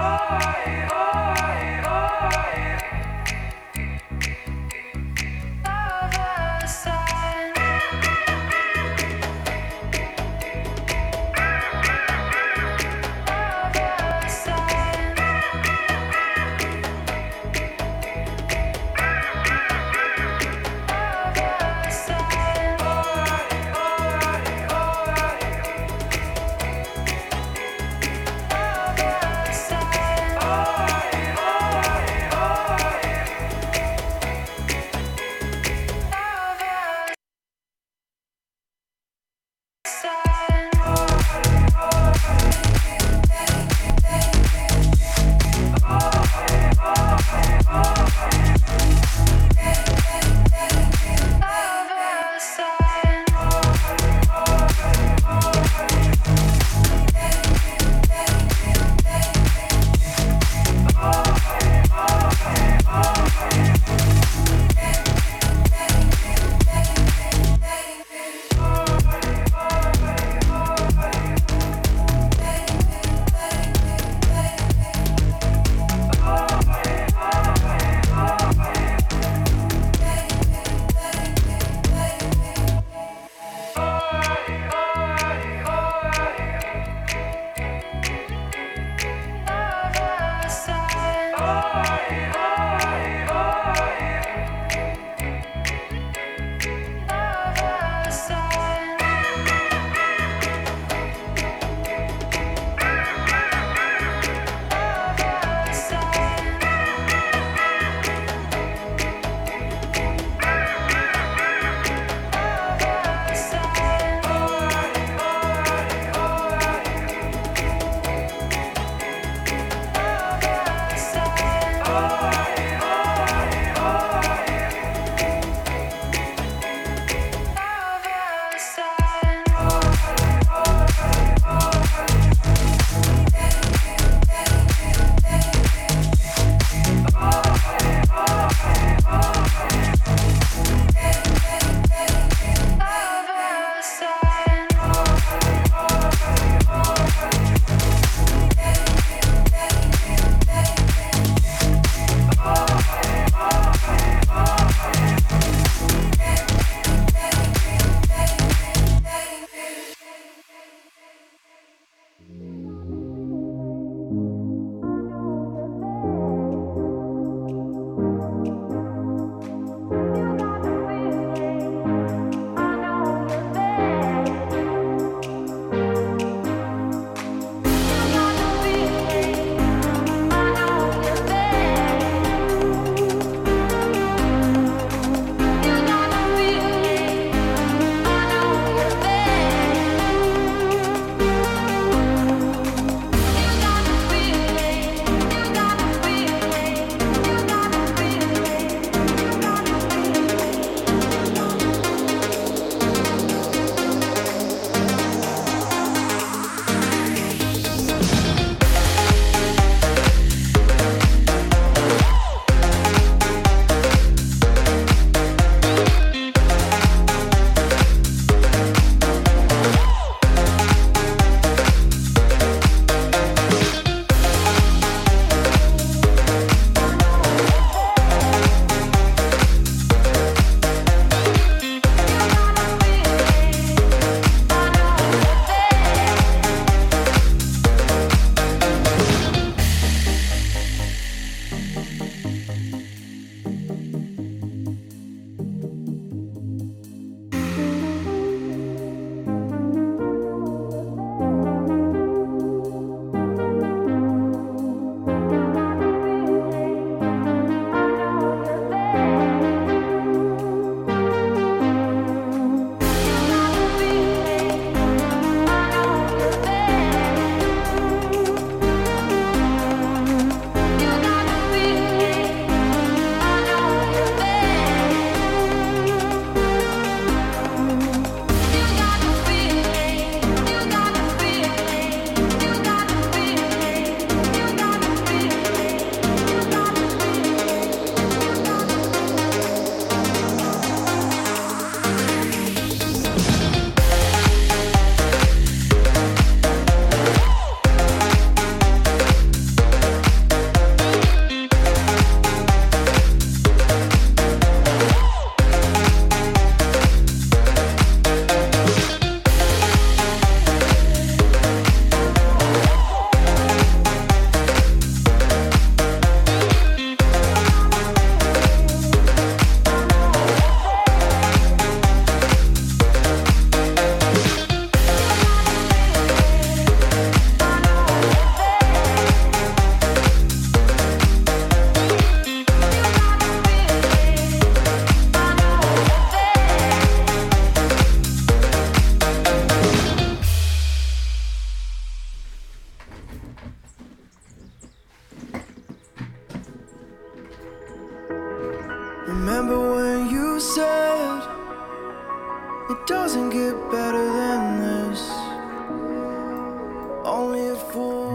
oi, oi, oi.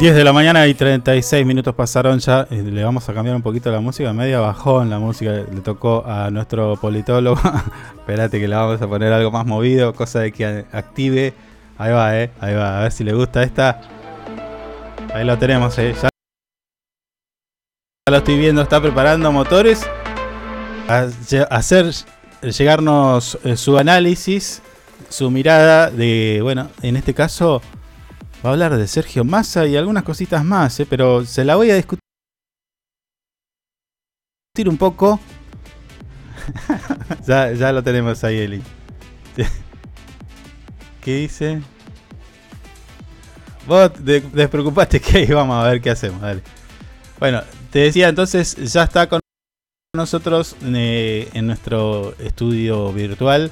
10 de la mañana y 36 minutos pasaron ya. Eh, Le vamos a cambiar un poquito la música. Media bajón la música. Le tocó a nuestro politólogo. [laughs] Espérate que le vamos a poner algo más movido. Cosa de que active. Ahí va, eh. Ahí va. A ver si le gusta esta. Ahí lo tenemos, eh. Ya lo estoy viendo. Está preparando motores. A hacer llegarnos eh, su análisis. Su mirada de. Bueno, en este caso. Va a hablar de Sergio Massa y algunas cositas más, eh, pero se la voy a discutir un poco. [laughs] ya, ya lo tenemos ahí, Eli. [laughs] ¿Qué dice? Vos de- despreocupaste que vamos a ver qué hacemos, dale. Bueno, te decía entonces, ya está con nosotros eh, en nuestro estudio virtual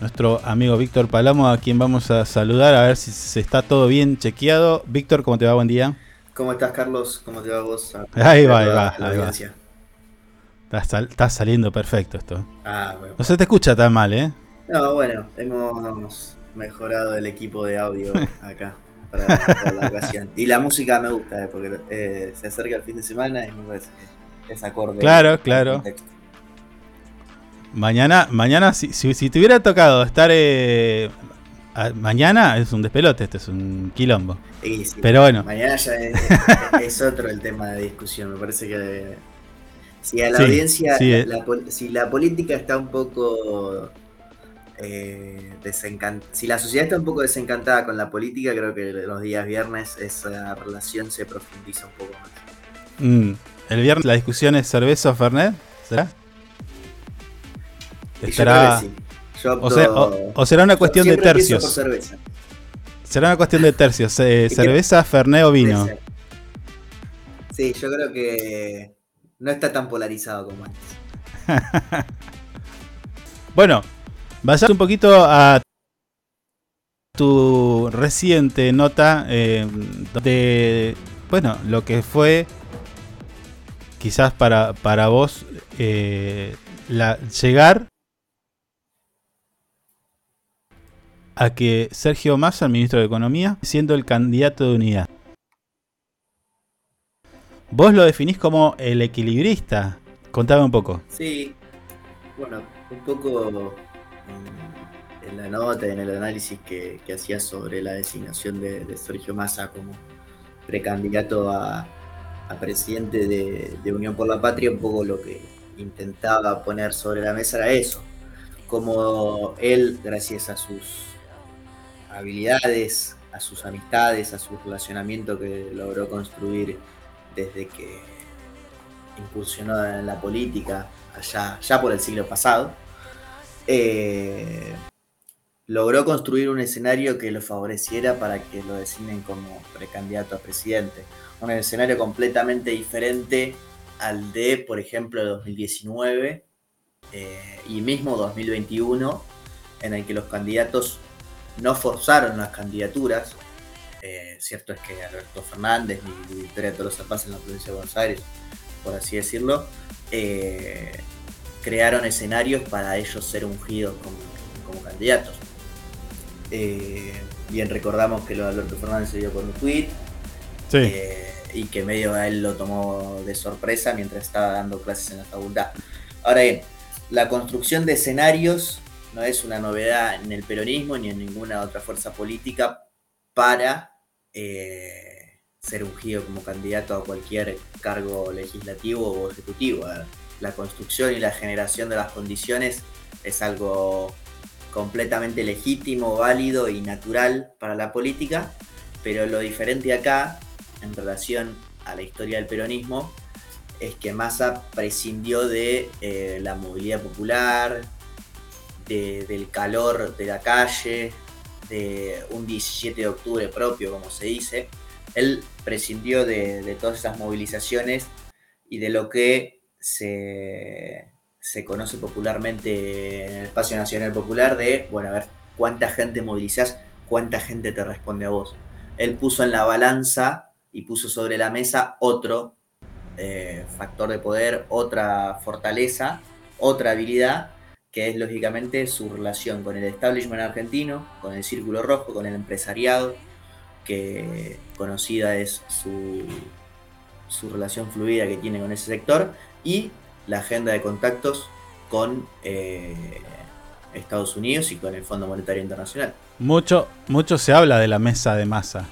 nuestro amigo Víctor Palomo, a quien vamos a saludar a ver si se está todo bien chequeado. Víctor, ¿cómo te va? Buen día. ¿Cómo estás, Carlos? ¿Cómo te va vos? Ahí va, ahí va, la ahí va. Está, sal- está saliendo perfecto esto. Ah, bueno. No se te escucha tan mal, ¿eh? No, bueno, hemos mejorado el equipo de audio [laughs] acá para, para la ocasión. Y la música me gusta, eh, porque eh, se acerca el fin de semana y me parece que es acorde. Claro, claro. contexto. Mañana, mañana si, si, si te hubiera tocado estar eh, a- mañana es un despelote, este es un quilombo. Sí, Pero bueno, Mañana ya es, [laughs] es otro el tema de discusión. Me parece que si a la Sí, audiencia, eh. la si la política está un poco eh, desencan- si la sociedad está un poco desencantada con la política, creo que los días viernes esa relación se profundiza un poco más. mm, el viernes la discusión es cerveza o Fernet, ¿será? Yo Estará. sí. Yo o, sea- o- opto- o será una yo cuestión de tercios. Será una cuestión de tercios. eh, cerveza, Fernet o vino. Sí, yo creo que no está tan polarizado como antes. [laughs] Bueno, vayamos un poquito a tu reciente nota eh, de, bueno, lo que fue quizás para, para vos eh, la, llegar a que Sergio Massa, el ministro de Economía, siendo el candidato de unidad. Vos lo definís como el equilibrista. Contame un poco. Sí, bueno, un poco en, en la nota, en el análisis que, que hacía sobre la designación de, Sergio Massa como precandidato a, presidente de, de Unión por la Patria, un poco lo que intentaba poner sobre la mesa era eso, como él, gracias a sus habilidades, a sus amistades, a su relacionamiento que logró construir desde que incursionó en la política allá ya por el siglo pasado, eh, logró construir un escenario que lo favoreciera para que lo designen como precandidato a presidente. Un escenario completamente diferente al de, por ejemplo, 2019 eh, y mismo 2021, en el que los candidatos no forzaron las candidaturas. Eh, cierto es que Alberto Fernández y Victoria Tolosa Paz en la provincia de Buenos Aires, por así decirlo, eh, crearon escenarios para ellos ser ungidos como, como candidatos. Eh, bien recordamos que lo de Alberto Fernández se dio por un tweet Sí. y que medio a él lo tomó de sorpresa mientras estaba dando clases en la facultad. Ahora bien, la construcción de escenarios no es una novedad en el peronismo ni en ninguna otra fuerza política para eh, ser ungido como candidato a cualquier cargo legislativo o ejecutivo. La construcción y la generación de las condiciones es algo completamente legítimo, válido y natural para la política, pero lo diferente acá, en relación a la historia del peronismo, es que Massa prescindió de eh, la movilidad popular, de- del calor de la calle, de un 17 de octubre propio, como se dice. Él prescindió de, de todas esas movilizaciones y de lo que se, se conoce popularmente en el espacio nacional popular de, bueno, a ver, cuánta gente movilizás, cuánta gente te responde a vos. Él puso en la balanza y puso sobre la mesa otro eh, factor de poder, otra fortaleza otra habilidad, que es lógicamente su relación con el establishment argentino, con el Círculo Rojo, con el empresariado, que conocida es su, su relación fluida que tiene con ese sector, y la agenda de contactos con eh, Estados Unidos y con el Fondo Monetario Internacional. Mucho, mucho se habla de la mesa de masa.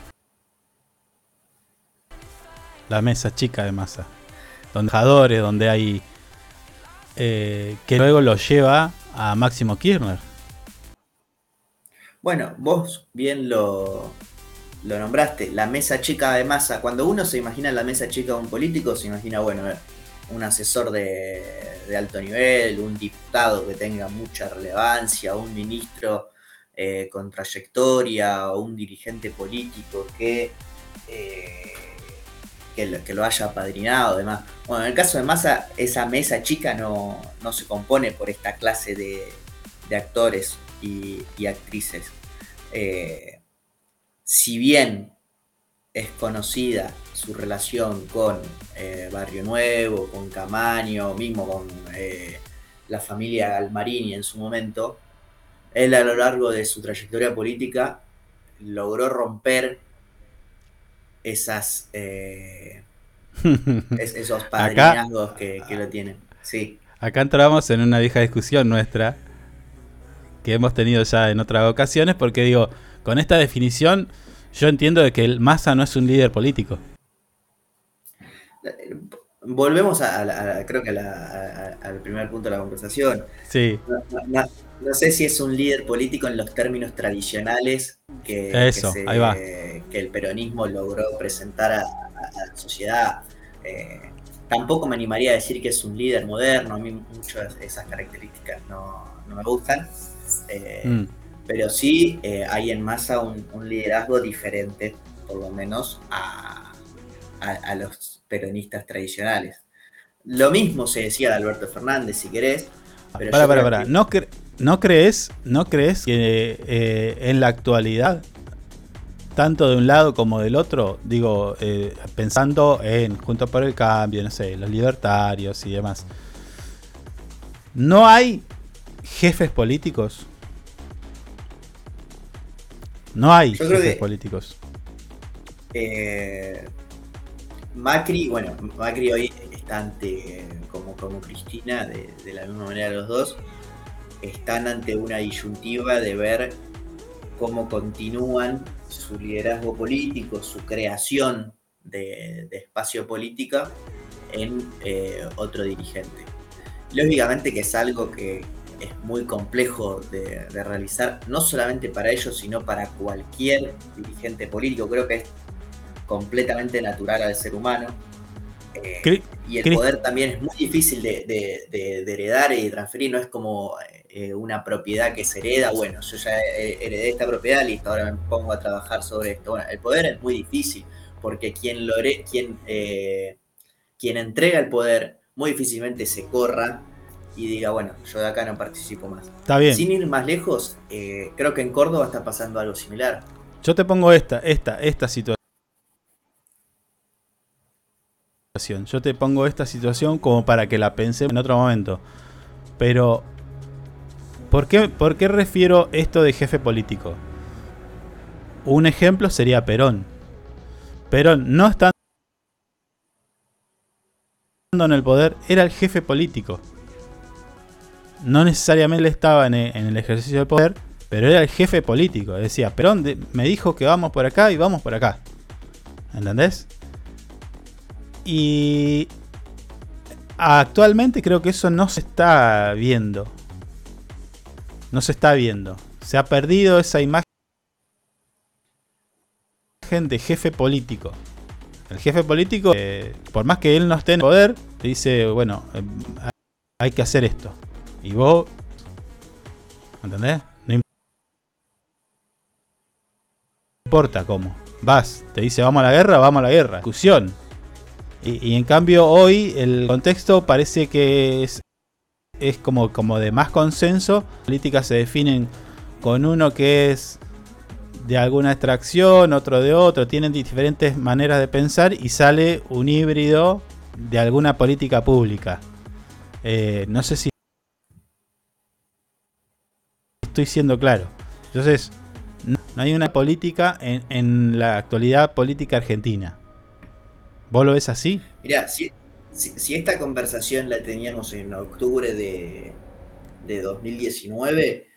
La mesa chica de masa. Donde donde hay. Eh, que luego lo lleva a Máximo Kirchner. Bueno, vos bien lo, lo nombraste, la mesa chica de masa. Cuando uno se imagina la mesa chica de un político, se imagina, bueno, un asesor de, de alto nivel, un diputado que tenga mucha relevancia, un ministro eh, con trayectoria, o un dirigente político que, eh, que, lo, que lo haya apadrinado, además. Bueno, en el caso de Massa, esa mesa chica no, no se compone por esta clase de, de actores y, y actrices. Eh, si bien es conocida su relación con eh, Barrio Nuevo, con Camaño, mismo con eh, la familia Galmarini en su momento, él a lo largo de su trayectoria política logró romper esas eh, [laughs] es- esos Acá- padrinazgos que, que lo tienen. Sí. Acá entramos en una vieja discusión nuestra que hemos tenido ya en otras ocasiones porque digo, con esta definición yo entiendo de que el Massa no es un líder político. Volvemos a, a la- a- creo que a la- a- al primer punto de la conversación. Sí. No, no- no sé si es un líder político en los términos tradicionales que, que Eso, se- ahí va. que el peronismo logró presentar a, a- a la sociedad. Eh, tampoco me animaría a decir que es un líder moderno, a mí muchas de esas características no, no me gustan. Eh, Mm. Pero sí eh, hay en masa un, un liderazgo diferente, por lo menos, a, a- los peronistas tradicionales. Lo mismo se decía de Alberto Fernández, si querés. Pero Para, para, para. que- ¿No, cre- ¿No crees, no crees que eh, en la actualidad, tanto de un lado como del otro, digo, eh, pensando en Juntos por el Cambio, no sé, los libertarios y demás, no hay jefes políticos? No hay Yo creo jefes que- políticos. Eh, Macri, bueno, Macri hoy está ante, como, como Cristina, de, de la misma manera los dos, están ante una disyuntiva de ver cómo continúan su liderazgo político, su creación de, de espacio política en eh, otro dirigente. Lógicamente que es algo que es muy complejo de, de realizar, no solamente para ellos, sino para cualquier dirigente político. Creo que es completamente natural al ser humano. Eh, y el poder también es muy difícil de, de- de- de heredar y de transferir, no es como eh, una propiedad que se hereda, bueno, yo ya heredé esta propiedad, listo, ahora me pongo a trabajar sobre esto. Bueno, el poder es muy difícil, porque quien, lo quien, eh, quien entrega el poder muy difícilmente se corra y diga, bueno, yo de acá no participo más. Está bien. Sin ir más lejos, eh, creo que en Córdoba está pasando algo similar. Yo te pongo esta, esta, esta situación. Yo te pongo esta situación como para que la pensemos en otro momento. Pero, ¿por qué, ¿por qué refiero esto de jefe político? Un ejemplo sería Perón. Perón no estando en el poder, era el jefe político. No necesariamente estaba en el ejercicio del poder, pero era el jefe político. Decía, Perón me dijo que vamos por acá y vamos por acá. ¿Entendés? Y actualmente creo que eso no se está viendo. No se está viendo. Se ha perdido esa imagen de jefe político. El jefe político, eh, por más que él no esté en poder, te dice, bueno, eh, hay que hacer esto. Y vos, ¿entendés? No importa cómo. Vas, te dice vamos a la guerra, vamos a la guerra. Discusión. Y, y en cambio hoy el contexto parece que es, es como, como de más consenso. Políticas se definen con uno que es de alguna extracción, otro de otro, tienen diferentes maneras de pensar y sale un híbrido de alguna política pública. Eh, no sé si estoy siendo claro. Entonces, no, hay una política en, la actualidad política argentina. ¿Vos lo ves así? Mira, sí. Si si, si esta conversación la teníamos en octubre de, de 2019,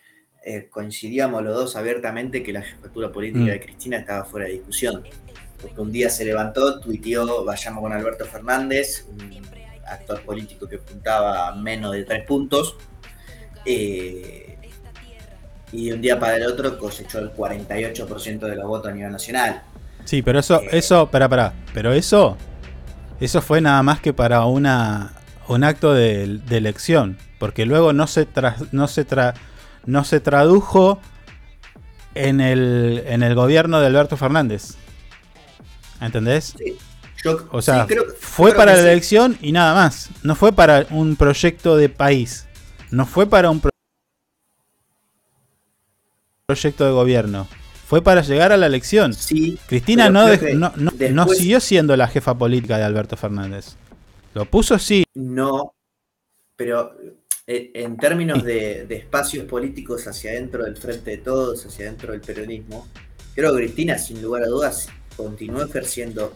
eh, coincidíamos los dos abiertamente que la jefatura política Mm. de Cristina estaba fuera de discusión. Porque un día se levantó, tuiteó, vayamos con Alberto Fernández, un actor político que puntaba menos de tres puntos, eh, y de un día para el otro cosechó el 48% de los votos a nivel nacional. Sí, pero eso, eso, para, para, pero eso, eso fue nada más que para una, un acto de, de elección, porque luego no se, tra- no se, tra- no se tradujo en el, en el gobierno de Alberto Fernández. ¿Entendés? Yo, O sea, sí, creo- fue creo para la sí. elección y nada más. No fue para un proyecto de país. No fue para un pro- proyecto de gobierno. Fue para llegar a la elección. Cristina pero no, creo dej- que no, no- después- no siguió siendo la jefa política de Alberto Fernández. Lo puso sí. No, pero eh, en términos de, de espacios políticos hacia adentro del Frente de Todos, hacia adentro del peronismo, creo que Cristina, sin lugar a dudas, continuó ejerciendo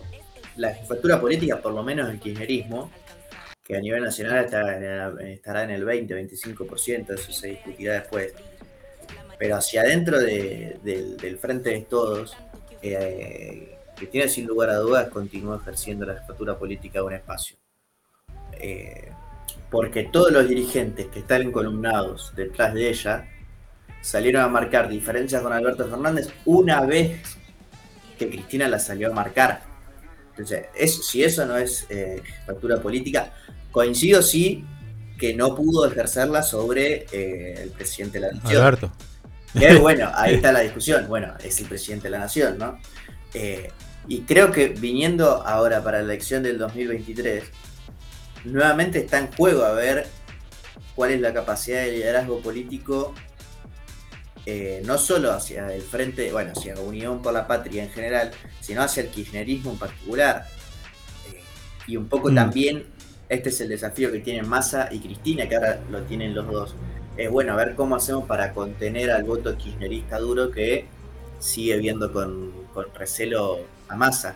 la jefatura política, por lo menos el kirchnerismo, que a nivel nacional el, estará en el 20-25%, eso se discutirá después. Pero hacia adentro de- del, Frente de Todos, eh, Cristina, sin lugar a dudas, continuó ejerciendo la jefatura política de un espacio. Eh, porque todos los dirigentes que están encolumnados detrás de ella salieron a marcar diferencias con Alberto Fernández una vez que Cristina la salió a marcar. Entonces, eso, si eso no es eh, política, coincido sí que no pudo ejercerla sobre eh, el presidente de la nación. Alberto. Que, bueno, ahí está la discusión. Bueno, es el presidente de la nación, ¿no? Eh, y creo que viniendo ahora para la elección del 2023, nuevamente está en juego a ver cuál es la capacidad de liderazgo político, eh, no solo hacia el frente, bueno, hacia Unión por la Patria en general, sino hacia el kirchnerismo en particular. Eh, y un poco Mm. también, este es el desafío que tienen Massa y Cristina, que ahora lo tienen los dos. Es bueno, a ver cómo hacemos para contener al voto kirchnerista duro que sigue viendo con, con recelo a Massa.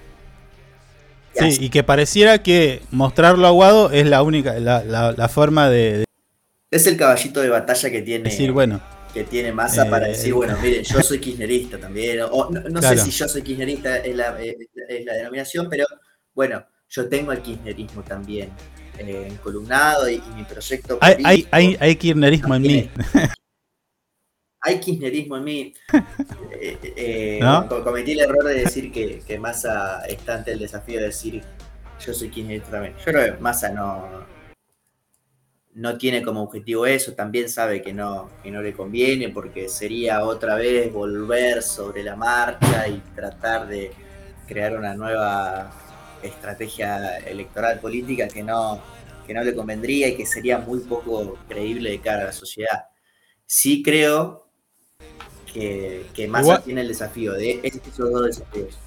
Sí, y que pareciera que mostrarlo aguado es la única, la, la- la forma de, de Es el caballito de batalla que tiene, decir, bueno, que tiene Massa Eh, para decir, bueno, miren, yo soy kirchnerista también. O no, no Claro. sé si yo soy kirchnerista es la- es la denominación, pero bueno, yo tengo el kirchnerismo también eh, encolumnado y, y mi proyecto hay, hay, político hay, hay kirchnerismo en mí. hay kirchnerismo en mí. [laughs] Eh, eh, ¿No? co- Cometí el error de decir que, que Massa está ante el desafío de decir yo soy kirchnerista también. Yo creo que Massa no, no tiene como objetivo eso, también sabe que no, que no le conviene porque sería otra vez volver sobre la marcha y tratar de crear una nueva estrategia electoral política que no, que no le convendría y que sería muy poco creíble de cara a la sociedad. Sí creo que, que Massa Igual- tiene el desafío de esos dos desafíos.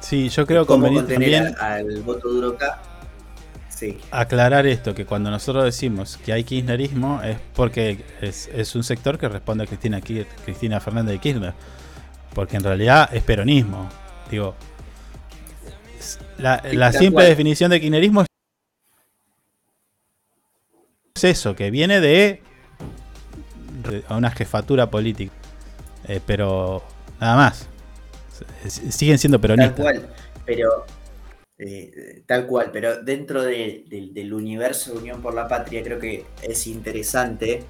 Sí, yo creo conveniente también al voto duro acá. Sí. aclarar esto, que cuando nosotros decimos que hay kirchnerismo es porque es, es un sector que responde a Cristina, Cristina Fernández de Kirchner. Porque en realidad es peronismo. Digo, la, tal simple definición de kirchnerismo es eso, que viene de, una jefatura política. Eh, pero nada más. Siguen siendo Tal peronistas. cual, pero eh, tal cual, pero dentro de- del- del universo de Unión por la Patria creo que es interesante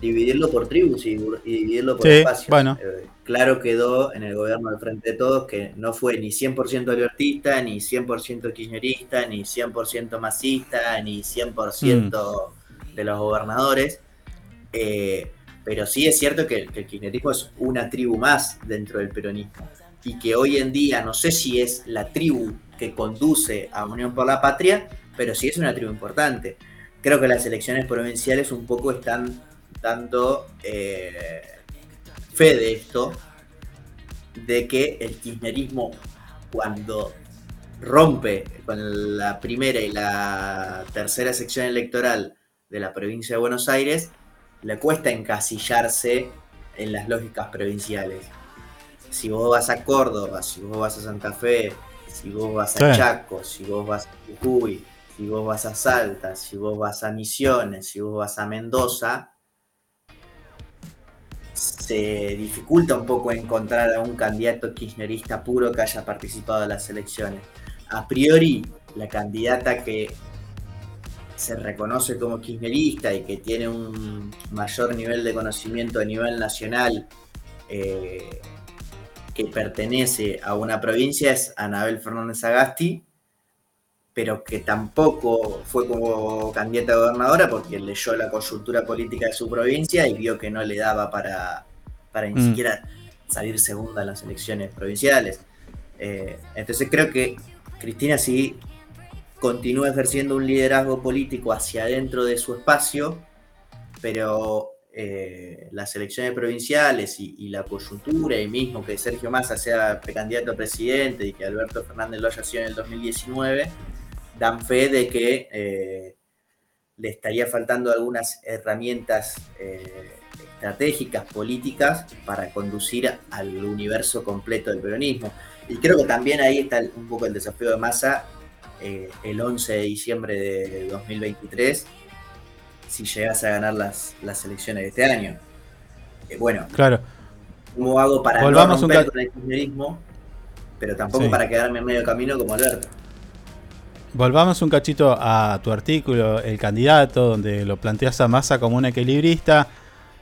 dividirlo por tribus y, y dividirlo por Sí, espacios. bueno. Eh, claro quedó en el gobierno del Frente de Todos que no fue ni 100% albertista, ni 100% kirchnerista, ni 100% masista, ni 100% de los gobernadores. Eh, pero sí es cierto que, que el kirchnerismo es una tribu más dentro del peronismo. Y que hoy en día, no sé si es la tribu que conduce a Unión por la Patria, pero sí es una tribu importante. Creo que las elecciones provinciales un poco están dando eh, fe de esto, de que el kirchnerismo cuando rompe con la primera y la tercera sección electoral de la provincia de Buenos Aires, le cuesta encasillarse en las lógicas provinciales. Si vos vas a Córdoba, si vos vas a Santa Fe, si vos vas a Sí. Chaco, si vos vas a Jujuy, si vos vas a Salta, si vos vas a Misiones, si vos vas a Mendoza, se dificulta un poco encontrar a un candidato kirchnerista puro que haya participado en las elecciones. A priori, la candidata que se reconoce como kirchnerista y que tiene un mayor nivel de conocimiento a nivel nacional eh, que pertenece a una provincia es Anabel Fernández Agasti, pero que tampoco fue como candidata a gobernadora porque leyó la coyuntura política de su provincia y vio que no le daba para, para ni Mm. siquiera salir segunda en las elecciones provinciales. Eh, entonces creo que Cristina sí continúa ejerciendo un liderazgo político hacia adentro de su espacio, pero eh, las elecciones provinciales y, y la coyuntura y mismo que Sergio Massa sea precandidato a presidente y que Alberto Fernández lo haya sido en el 2019, dan fe de que eh, le estaría faltando algunas herramientas eh, estratégicas, políticas, para conducir al universo completo del peronismo. Y creo que también ahí está un poco el desafío de Massa eh, el 11 de diciembre de 2023, si llegase a ganar las, las elecciones de este año. Eh, bueno, Claro. ¿cómo hago para Volvamos no romper con el kirchnerismo, pero tampoco Sí. para quedarme en medio camino como Alberto? Volvamos un cachito a tu artículo, El candidato, donde lo planteas a Massa como un equilibrista.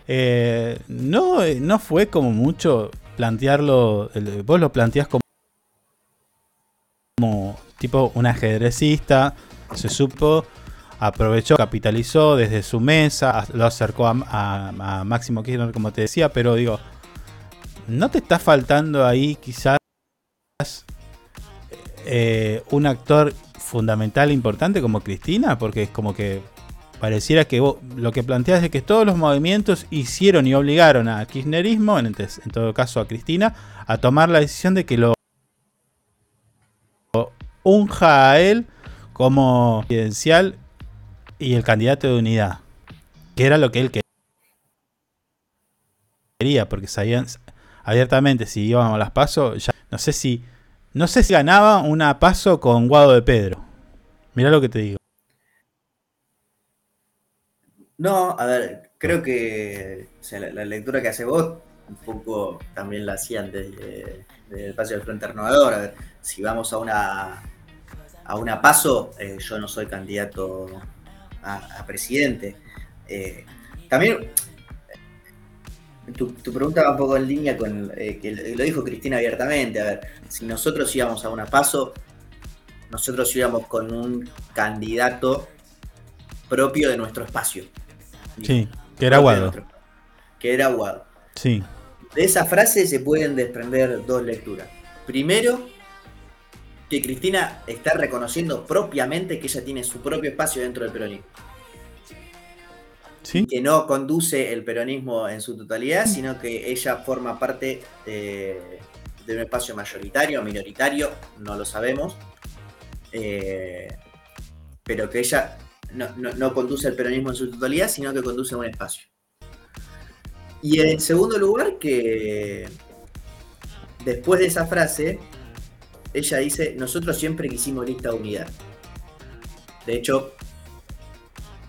Eh, no, no fue como mucho plantearlo, vos lo planteás como, tipo un ajedrecista, se supo, aprovechó, capitalizó desde su mesa, lo acercó a, a- a Máximo Kirchner, como te decía, pero digo, ¿no te está faltando ahí quizás eh, un actor fundamental importante como Cristina, porque es como que pareciera que vos, lo que planteas es que todos los movimientos hicieron y obligaron a kirchnerismo, en, en todo caso a Cristina, a tomar la decisión de que lo unja a él como presidencial y el candidato de unidad, que era lo que él quería, porque sabían abiertamente si íbamos a las pasos, ya no sé si no sé si ganaba una paso con Guado de Pedro. Mirá lo que te digo. No, a ver, creo que sea, la, lectura que hace vos, un poco también la hacían desde, desde el espacio del Frente Renovador. A ver, si vamos a una a una paso, eh, yo no soy candidato a, a presidente. Eh, también tu, tu pregunta va un poco en línea con eh, que lo dijo Cristina abiertamente. A ver, si nosotros íbamos a una paso, nosotros íbamos con un candidato propio de nuestro espacio. Sí, que era Guado. nuestro- Que era Guado. Sí. De esa frase se pueden desprender dos lecturas. Primero, que Cristina está reconociendo propiamente que ella tiene su propio espacio dentro del peronismo. Sí. Que no conduce el peronismo en su totalidad, sino que ella forma parte eh, de un espacio mayoritario o minoritario, no lo sabemos. Eh, pero que ella no, no- no conduce el peronismo en su totalidad, sino que conduce un espacio. Y en segundo lugar, que después de esa frase, ella dice, nosotros siempre quisimos lista de unidad. De hecho,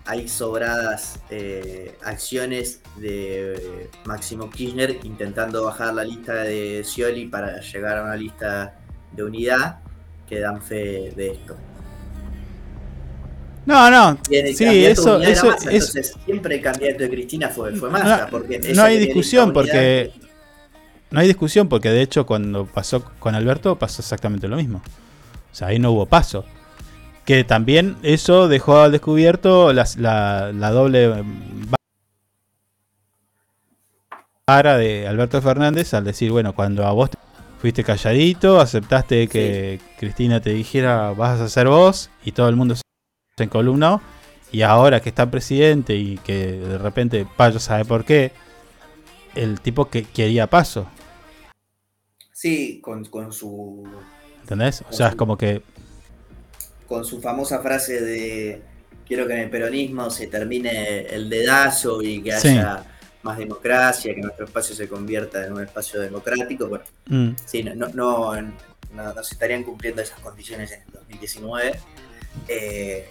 hay sobradas eh, acciones de Máximo Kirchner intentando bajar la lista de Scioli para llegar a una lista de unidad que dan fe de esto. No, no. Sí, eso, eso, Massa, eso- entonces siempre el candidato de Cristina fue, fue Massa, no, porque no ella hay discusión porque no hay discusión porque de hecho cuando pasó con Alberto pasó exactamente lo mismo. O sea, ahí no hubo paso. Que también eso dejó al descubierto la, la doble vara de Alberto Fernández al decir, bueno, cuando a vos te- fuiste calladito, aceptaste que Cristina te dijera vas a ser vos y todo el mundo se encolumnó y ahora que está presidente y que de repente Payo sabe por qué, el tipo que quería paso, Sí, con, con su ¿entendés? O sea, es como que con su famosa frase de quiero que en el peronismo se termine el dedazo y que Sí. haya más democracia, que nuestro espacio se convierta en un espacio democrático. Bueno, Mm. sí, no, no, no, no- no se estarían cumpliendo esas condiciones en el 2019. Eh,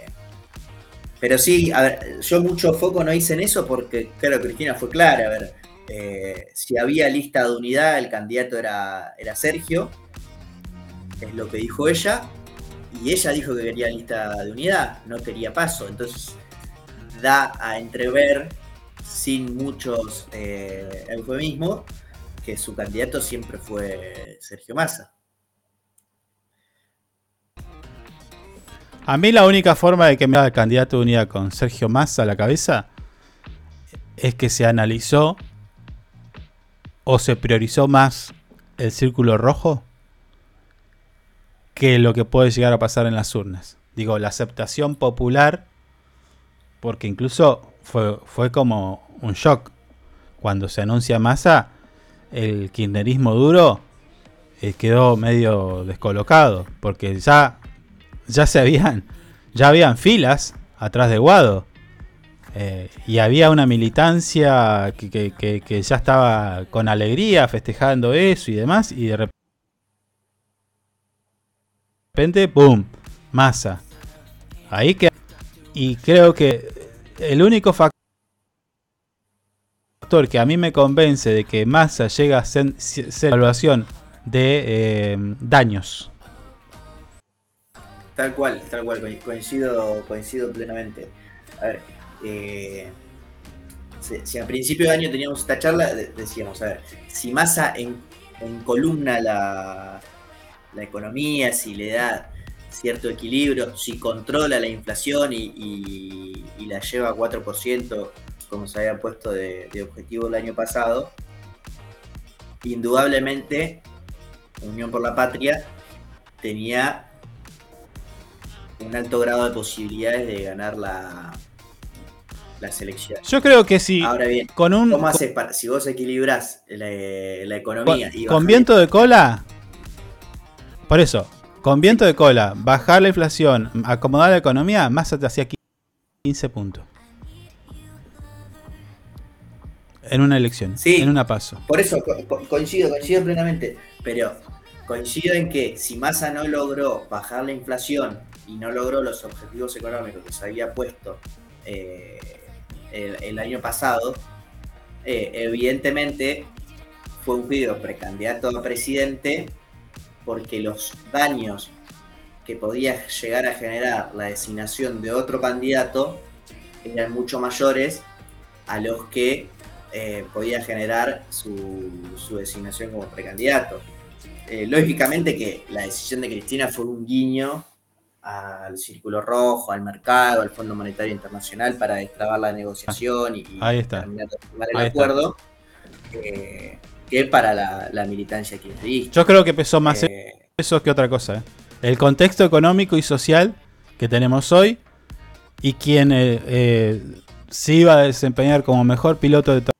pero sí, a ver, yo mucho foco no hice en eso porque, claro, Cristina fue clara. A ver, eh, si había lista de unidad, el candidato era, era Sergio, es lo que dijo ella, y ella dijo que quería lista de unidad, no quería paso. Entonces, da a entrever, sin muchos eh, eufemismos, que su candidato siempre fue Sergio Massa. A mí la única forma de que me haga el candidato de unidad con Sergio Massa a la cabeza es que se analizó o se priorizó más el círculo rojo que lo que puede llegar a pasar en las urnas. Digo, la aceptación popular, porque incluso fue, fue como un shock. Cuando se anuncia Massa, el kirchnerismo duro eh, quedó medio descolocado, porque ya ya se habían, ya habían filas atrás de Guado. Eh, y había una militancia que, que- ya estaba con alegría festejando eso y demás. Y de repente, ¡pum! Masa. Ahí que. Y creo que el único factor que a mí me convence de que Massa llega a ser, ser evaluación de eh, daños. Tal cual, tal cual, co- coincido, coincido plenamente. A ver, eh, si, si a principio de año teníamos esta charla, de- decíamos, a ver, si Massa en, en columna la, la economía, si le da cierto equilibrio, si controla la inflación y, y- y la lleva a 4%, como se había puesto de, de objetivo el año pasado, indudablemente Unión por la Patria tenía un alto grado de posibilidades de ganar la, la selección. Yo creo que si Ahora bien, con un ¿cómo haces para, si vos equilibrás la, la economía y con, viento de cola. Por eso, con viento de cola, bajar la inflación, acomodar la economía, Massa te hacía 15 puntos. En una elección, Sí. en una paso. Por eso co- co- coincido, coincido plenamente, pero coincido en que si Massa no logró bajar la inflación y no logró los objetivos económicos que se había puesto eh, el, el año pasado, eh, evidentemente fue un video precandidato a presidente porque los daños que podía llegar a generar la designación de otro candidato eran mucho mayores a los que eh, podía generar su, su designación como precandidato. Eh, lógicamente que la decisión de Cristina fue un guiño al Círculo Rojo, al mercado, al Fondo Monetario Internacional para destrabar la negociación y, terminar de firmar el Ahí acuerdo, eh, que para la, la militancia kirchnerista. Yo creo que pesó más Eh, eso que otra cosa. ¿eh? El contexto económico y social que tenemos hoy y quien eh, eh, se iba a desempeñar como mejor piloto de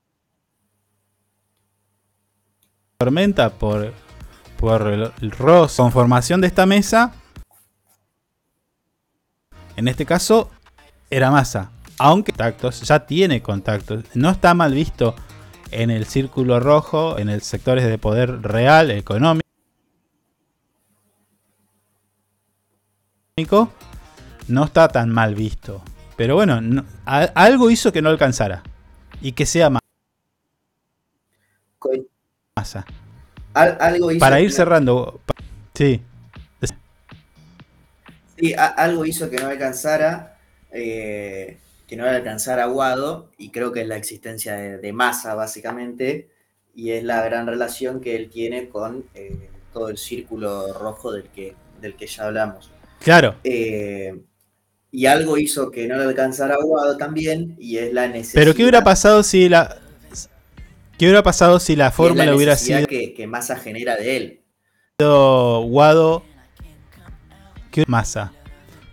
tormenta por, por el, el roce, conformación de esta mesa. En este caso era Massa. Aunque contactos, ya tiene contactos. No está mal visto en el círculo rojo, en el sectores de poder real, económico. no está tan mal visto. Pero bueno, no- a- algo hizo que no alcanzara. Y que sea más. Massa. al- algo hizo Para ir que- cerrando. pa- Sí. Sí, algo hizo que no alcanzara, eh, que no alcanzara a Guado, y creo que es la existencia de, de Massa, básicamente, y es la gran relación que él tiene con eh, todo el círculo rojo del que, del que ya hablamos. Claro. Eh, y algo hizo que no le alcanzara a Guado también, y es la necesidad. Pero ¿qué hubiera pasado si la. ¿Qué hubiera pasado si la fórmula la hubiera sido que, que Massa genera de él. Guado? ¿Qué Massa?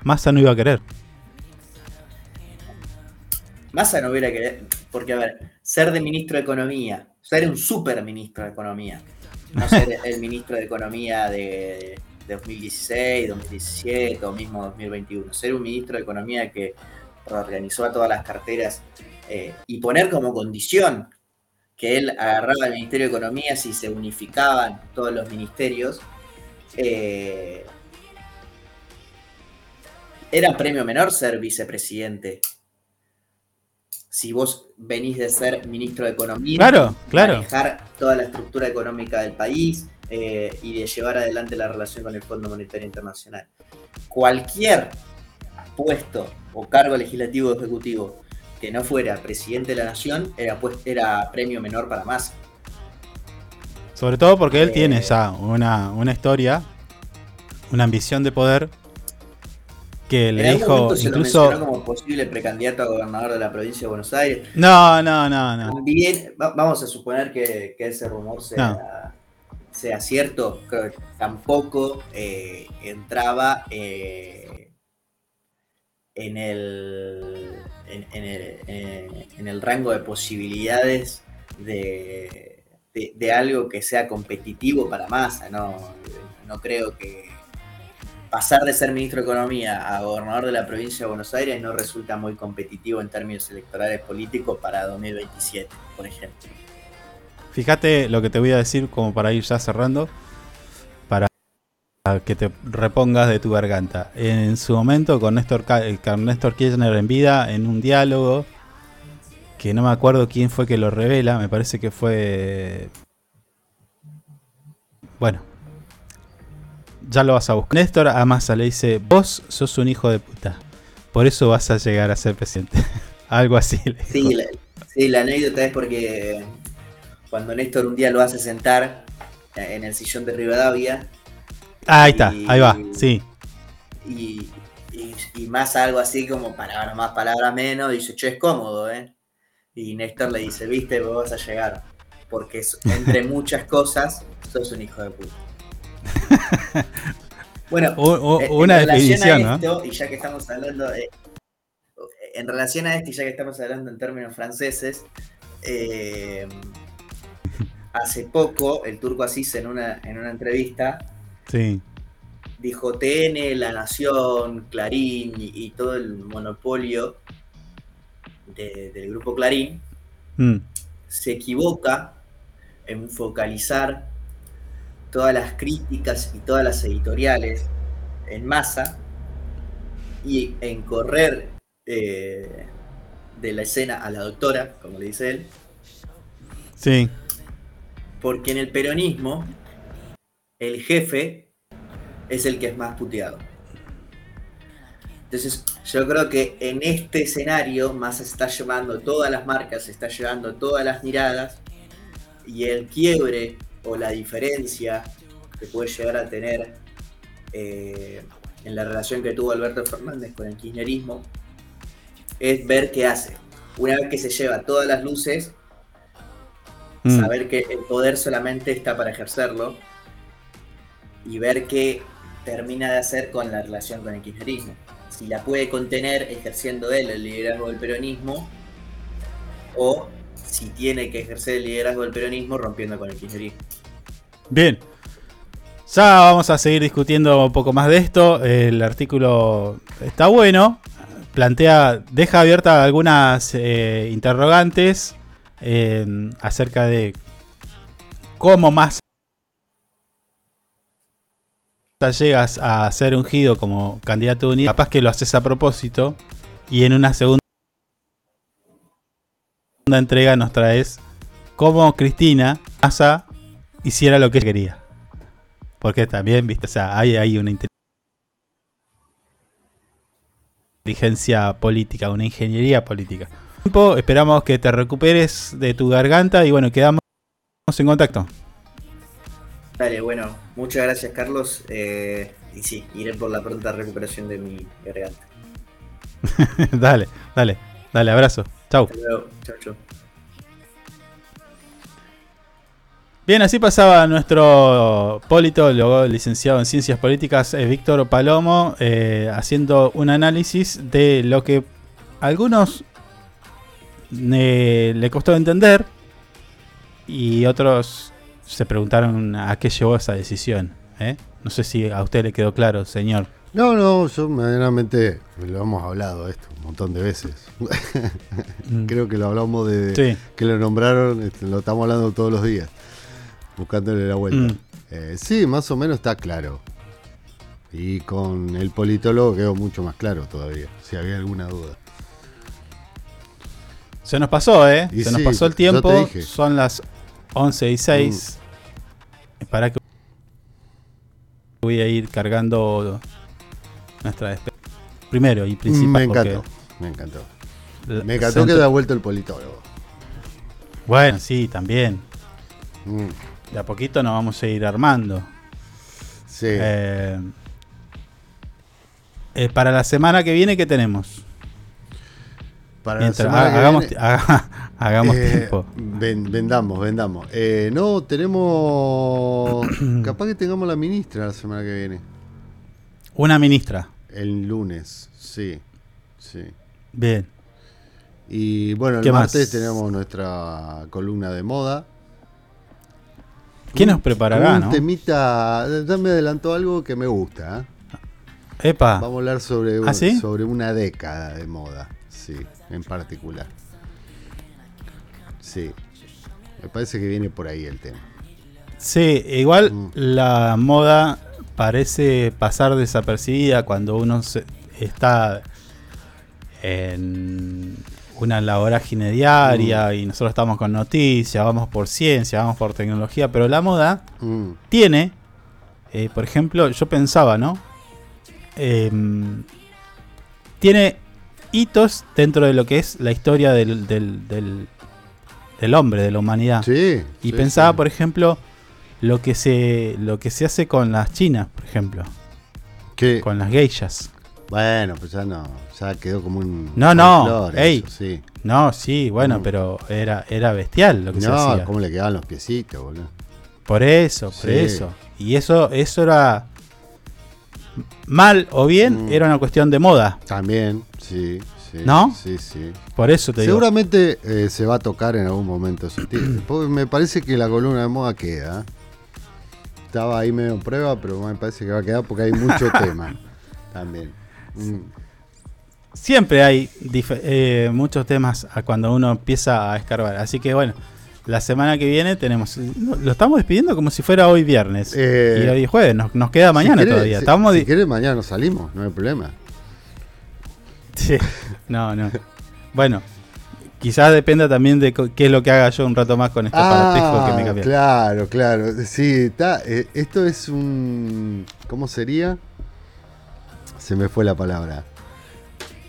Massa no iba a querer. Massa no hubiera querido, porque a ver, ser de ministro de Economía, ser un super ministro de Economía, no ser [laughs] el ministro de Economía de, de 2016, 2017 o mismo 2021, ser un ministro de Economía que reorganizó a todas las carteras eh, y poner como condición que él agarraba el Ministerio de Economía si se unificaban todos los ministerios, eh, era premio menor ser vicepresidente. Si vos venís de ser ministro de Economía, Claro, claro. manejar toda la estructura económica del país eh, y de llevar adelante la relación con el Fondo Monetario Internacional. Cualquier puesto o cargo legislativo o ejecutivo que no fuera presidente de la nación era, pues, era premio menor para más. Sobre todo porque él Eh, tiene ya una, una historia, una ambición de poder que le en algún dijo se lo incluso... mencionó como posible precandidato a gobernador de la provincia de Buenos Aires. No, no, no, no. También, va- vamos a suponer que, que ese rumor sea, sea cierto, creo que tampoco eh, entraba eh, en, el, en, en el, en- en el rango de posibilidades de, de- de algo que sea competitivo para Massa. No, no creo que pasar de ser ministro de Economía a gobernador de la provincia de Buenos Aires no resulta muy competitivo en términos electorales políticos para 2027, por ejemplo. Fíjate lo que te voy a decir como para ir ya cerrando, para que te repongas de tu garganta. En su momento con Néstor, eh, con Néstor Kirchner en vida, en un diálogo, que no me acuerdo quién fue que lo revela, me parece que fue... Bueno, ya lo vas a buscar. Néstor a Massa le dice, vos sos un hijo de puta, por eso vas a llegar a ser presidente. [laughs] Algo así. Sí la, sí, la anécdota es porque cuando Néstor un día lo hace sentar eh, en el sillón de Rivadavia Ah, ahí está, ahí va, sí. y, y, y más algo así como palabras más, palabras menos, dice, che, es cómodo, ¿eh? Y Néstor le dice, viste, vos vas a llegar, porque entre [laughs] muchas cosas sos un hijo de puta. [laughs] Bueno, en una definición, a ¿no? esto, y ya que estamos hablando de- en relación a esto, y ya que estamos hablando en términos franceses, eh, hace poco el turco Asís en una, en una entrevista Sí. dijo TN, La Nación, Clarín y, y todo el monopolio de- del grupo Clarín Mm. se equivoca en focalizar todas las críticas y todas las editoriales en masa y en correr eh, de la escena a la doctora, como le dice él, Sí. porque en el peronismo el jefe es el que es más puteado. Entonces, yo creo que en este escenario más está llevando todas las marcas, está llevando todas las miradas y el quiebre o la diferencia que puede llegar a tener eh, en la relación que tuvo Alberto Fernández con el kirchnerismo es ver qué hace. Una vez que se lleva todas las luces, Mm. saber que el poder solamente está para ejercerlo y ver qué termina de hacer con la relación con el kirchnerismo. Si la puede contener ejerciendo él el liderazgo del peronismo o si tiene que ejercer el liderazgo del peronismo rompiendo con el kirchnerismo. Bien. Ya vamos a seguir discutiendo un poco más de esto. El artículo está bueno. Plantea, deja abiertas algunas eh, interrogantes eh, acerca de cómo más llegas a ser ungido como candidato unido. Capaz que lo haces a propósito y en una segunda entrega nos traes cómo Cristina Massa hiciera lo que quería. Porque también, viste, o sea, hay, hay una inteligencia política, una ingeniería política. Tiempo, Esperamos que te recuperes de tu garganta y bueno, quedamos en contacto. Dale, bueno, muchas gracias Carlos. eh, y sí, iré por la pronta recuperación de mi garganta. [laughs] dale, dale, dale, abrazo. Chau. Chau, chau. Bien, así pasaba nuestro politólogo, licenciado en Ciencias Políticas, eh, Víctor Palomo, eh, haciendo un análisis de lo que a algunos eh, le costó entender y otros se preguntaron a qué llevó esa decisión. No sé si a usted le quedó claro, señor No, no, yo medianamente lo hemos hablado esto un montón de veces. [laughs] Mm. Creo que lo hablamos de Sí. que lo nombraron, este, lo estamos hablando todos los días, buscándole la vuelta. Mm. Eh, sí, más o menos está claro. Y con el politólogo quedó mucho más claro todavía, si había alguna duda. Se nos pasó, ¿eh? Y Se nos pasó el tiempo. Mm. Son las 11 y 6. Para que voy a ir cargando nuestra despe- Primero y principal. me encantó, me encantó. la- Me encantó que centro- da vuelta el politólogo. Bueno, sí, también. Mm. De a poquito nos vamos a ir armando. Sí. Eh, eh, para la semana que viene, ¿qué tenemos? Para la Mientras- semana que hagamos, viene- haga- [laughs] hagamos Eh, tiempo. ven- vendamos, vendamos. Eh, no, tenemos. [coughs] capaz que tengamos la ministra la semana que viene. Una ministra. El lunes, sí. Sí. Bien. Y bueno, el ¿Qué más? martes tenemos nuestra columna de moda. ¿Quién Un- nos preparará, Un no? temita. Ya me adelantó algo que me gusta. ¿eh? Epa. Vamos a hablar sobre, un- ¿Ah, sí? sobre una década de moda. Sí, en particular. Sí. Me parece que viene por ahí el tema. Sí, igual Mm. la moda parece pasar desapercibida cuando uno se- está en una la vorágine diaria Mm. y nosotros estamos con noticias, vamos por ciencia, vamos por tecnología, pero la moda Mm. tiene, eh, por ejemplo, yo pensaba, ¿no? Em, tiene hitos dentro de lo que es la historia del, del, del- del hombre, de la humanidad. Sí. Y sí, pensaba, sí. por ejemplo, lo que se lo que se hace con las chinas, por ejemplo, ¿Qué? con las geishas. Bueno, pues ya no. Ya quedó como un. No, no, ey. eso, sí. No, sí, bueno, Mm. pero era era bestial lo que se No, hacía. cómo le quedaban los piecitos, boludo. Por eso, por Sí. eso. Y eso eso era mal o bien, Mm. era una cuestión de moda. También, sí, sí. ¿No? Sí, sí. Por eso te digo. Seguramente eh, se va a tocar en algún momento ese [clears throat] me parece que la columna de moda queda. ¿eh? Estaba ahí medio en prueba, pero me parece que va a quedar porque hay mucho [laughs] tema también. Mm. Siempre hay eh, muchos temas a cuando uno empieza a escarbar. Así que bueno, la semana que viene tenemos. Lo estamos despidiendo como si fuera hoy viernes. Eh, y hoy es jueves, nos, nos queda mañana si todavía. Si, Estamos si querés, mañana nos salimos, no hay problema. [laughs] Sí. No, no. Bueno, quizás dependa también de qué es lo que haga yo un rato más con este aparatejo que me Ah, cambió. claro, claro. Sí, está. eh, esto es un. ¿Cómo sería? Se me fue la palabra.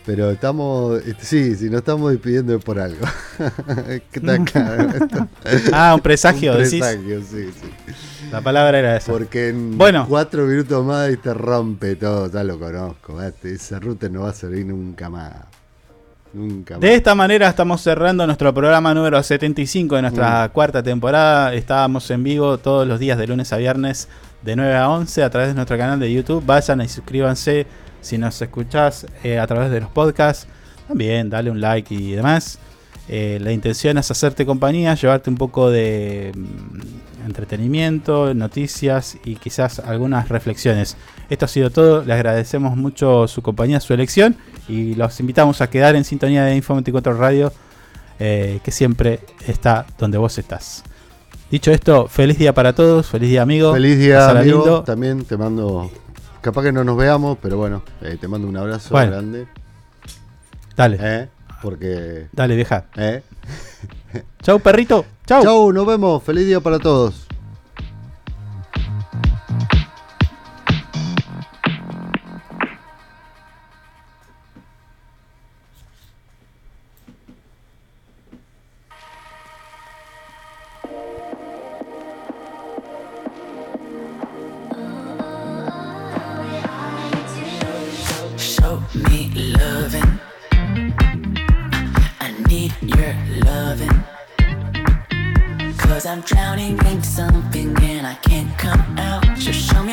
Pero estamos. este, Sí, sí, nos estamos despidiendo es por algo. [laughs] [laughs] Ah, un presagio, Un decís. presagio, sí, sí. La palabra era esa. Porque en Bueno. cuatro minutos más y te rompe todo. Ya lo conozco. este, Ese router no va a servir nunca más. Nunca más. De esta manera estamos cerrando nuestro programa número 75 de nuestra cuarta temporada. Estábamos en vivo todos los días de lunes a viernes de 9 a 11 a través de nuestro canal de YouTube. Vayan y suscríbanse si nos escuchás eh, a través de los podcasts. También dale un like y demás. Eh, la intención es hacerte compañía, llevarte un poco de mm, entretenimiento, noticias y quizás algunas reflexiones. Esto ha sido todo. Le agradecemos mucho su compañía, su elección y los invitamos a quedar en sintonía de Info 24 Radio, eh, que siempre está donde vos estás. Dicho esto, feliz día para todos, feliz día amigo. Feliz día, amigo. lindo. También te mando. Capaz que no nos veamos, pero bueno, eh, te mando un abrazo Bueno. grande. Dale. ¿Eh? Porque. Dale, vieja. ¿Eh? Chau, perrito. Chau. Chau, nos vemos. Feliz día para todos. I'm drowning in something and I can't come out. Just show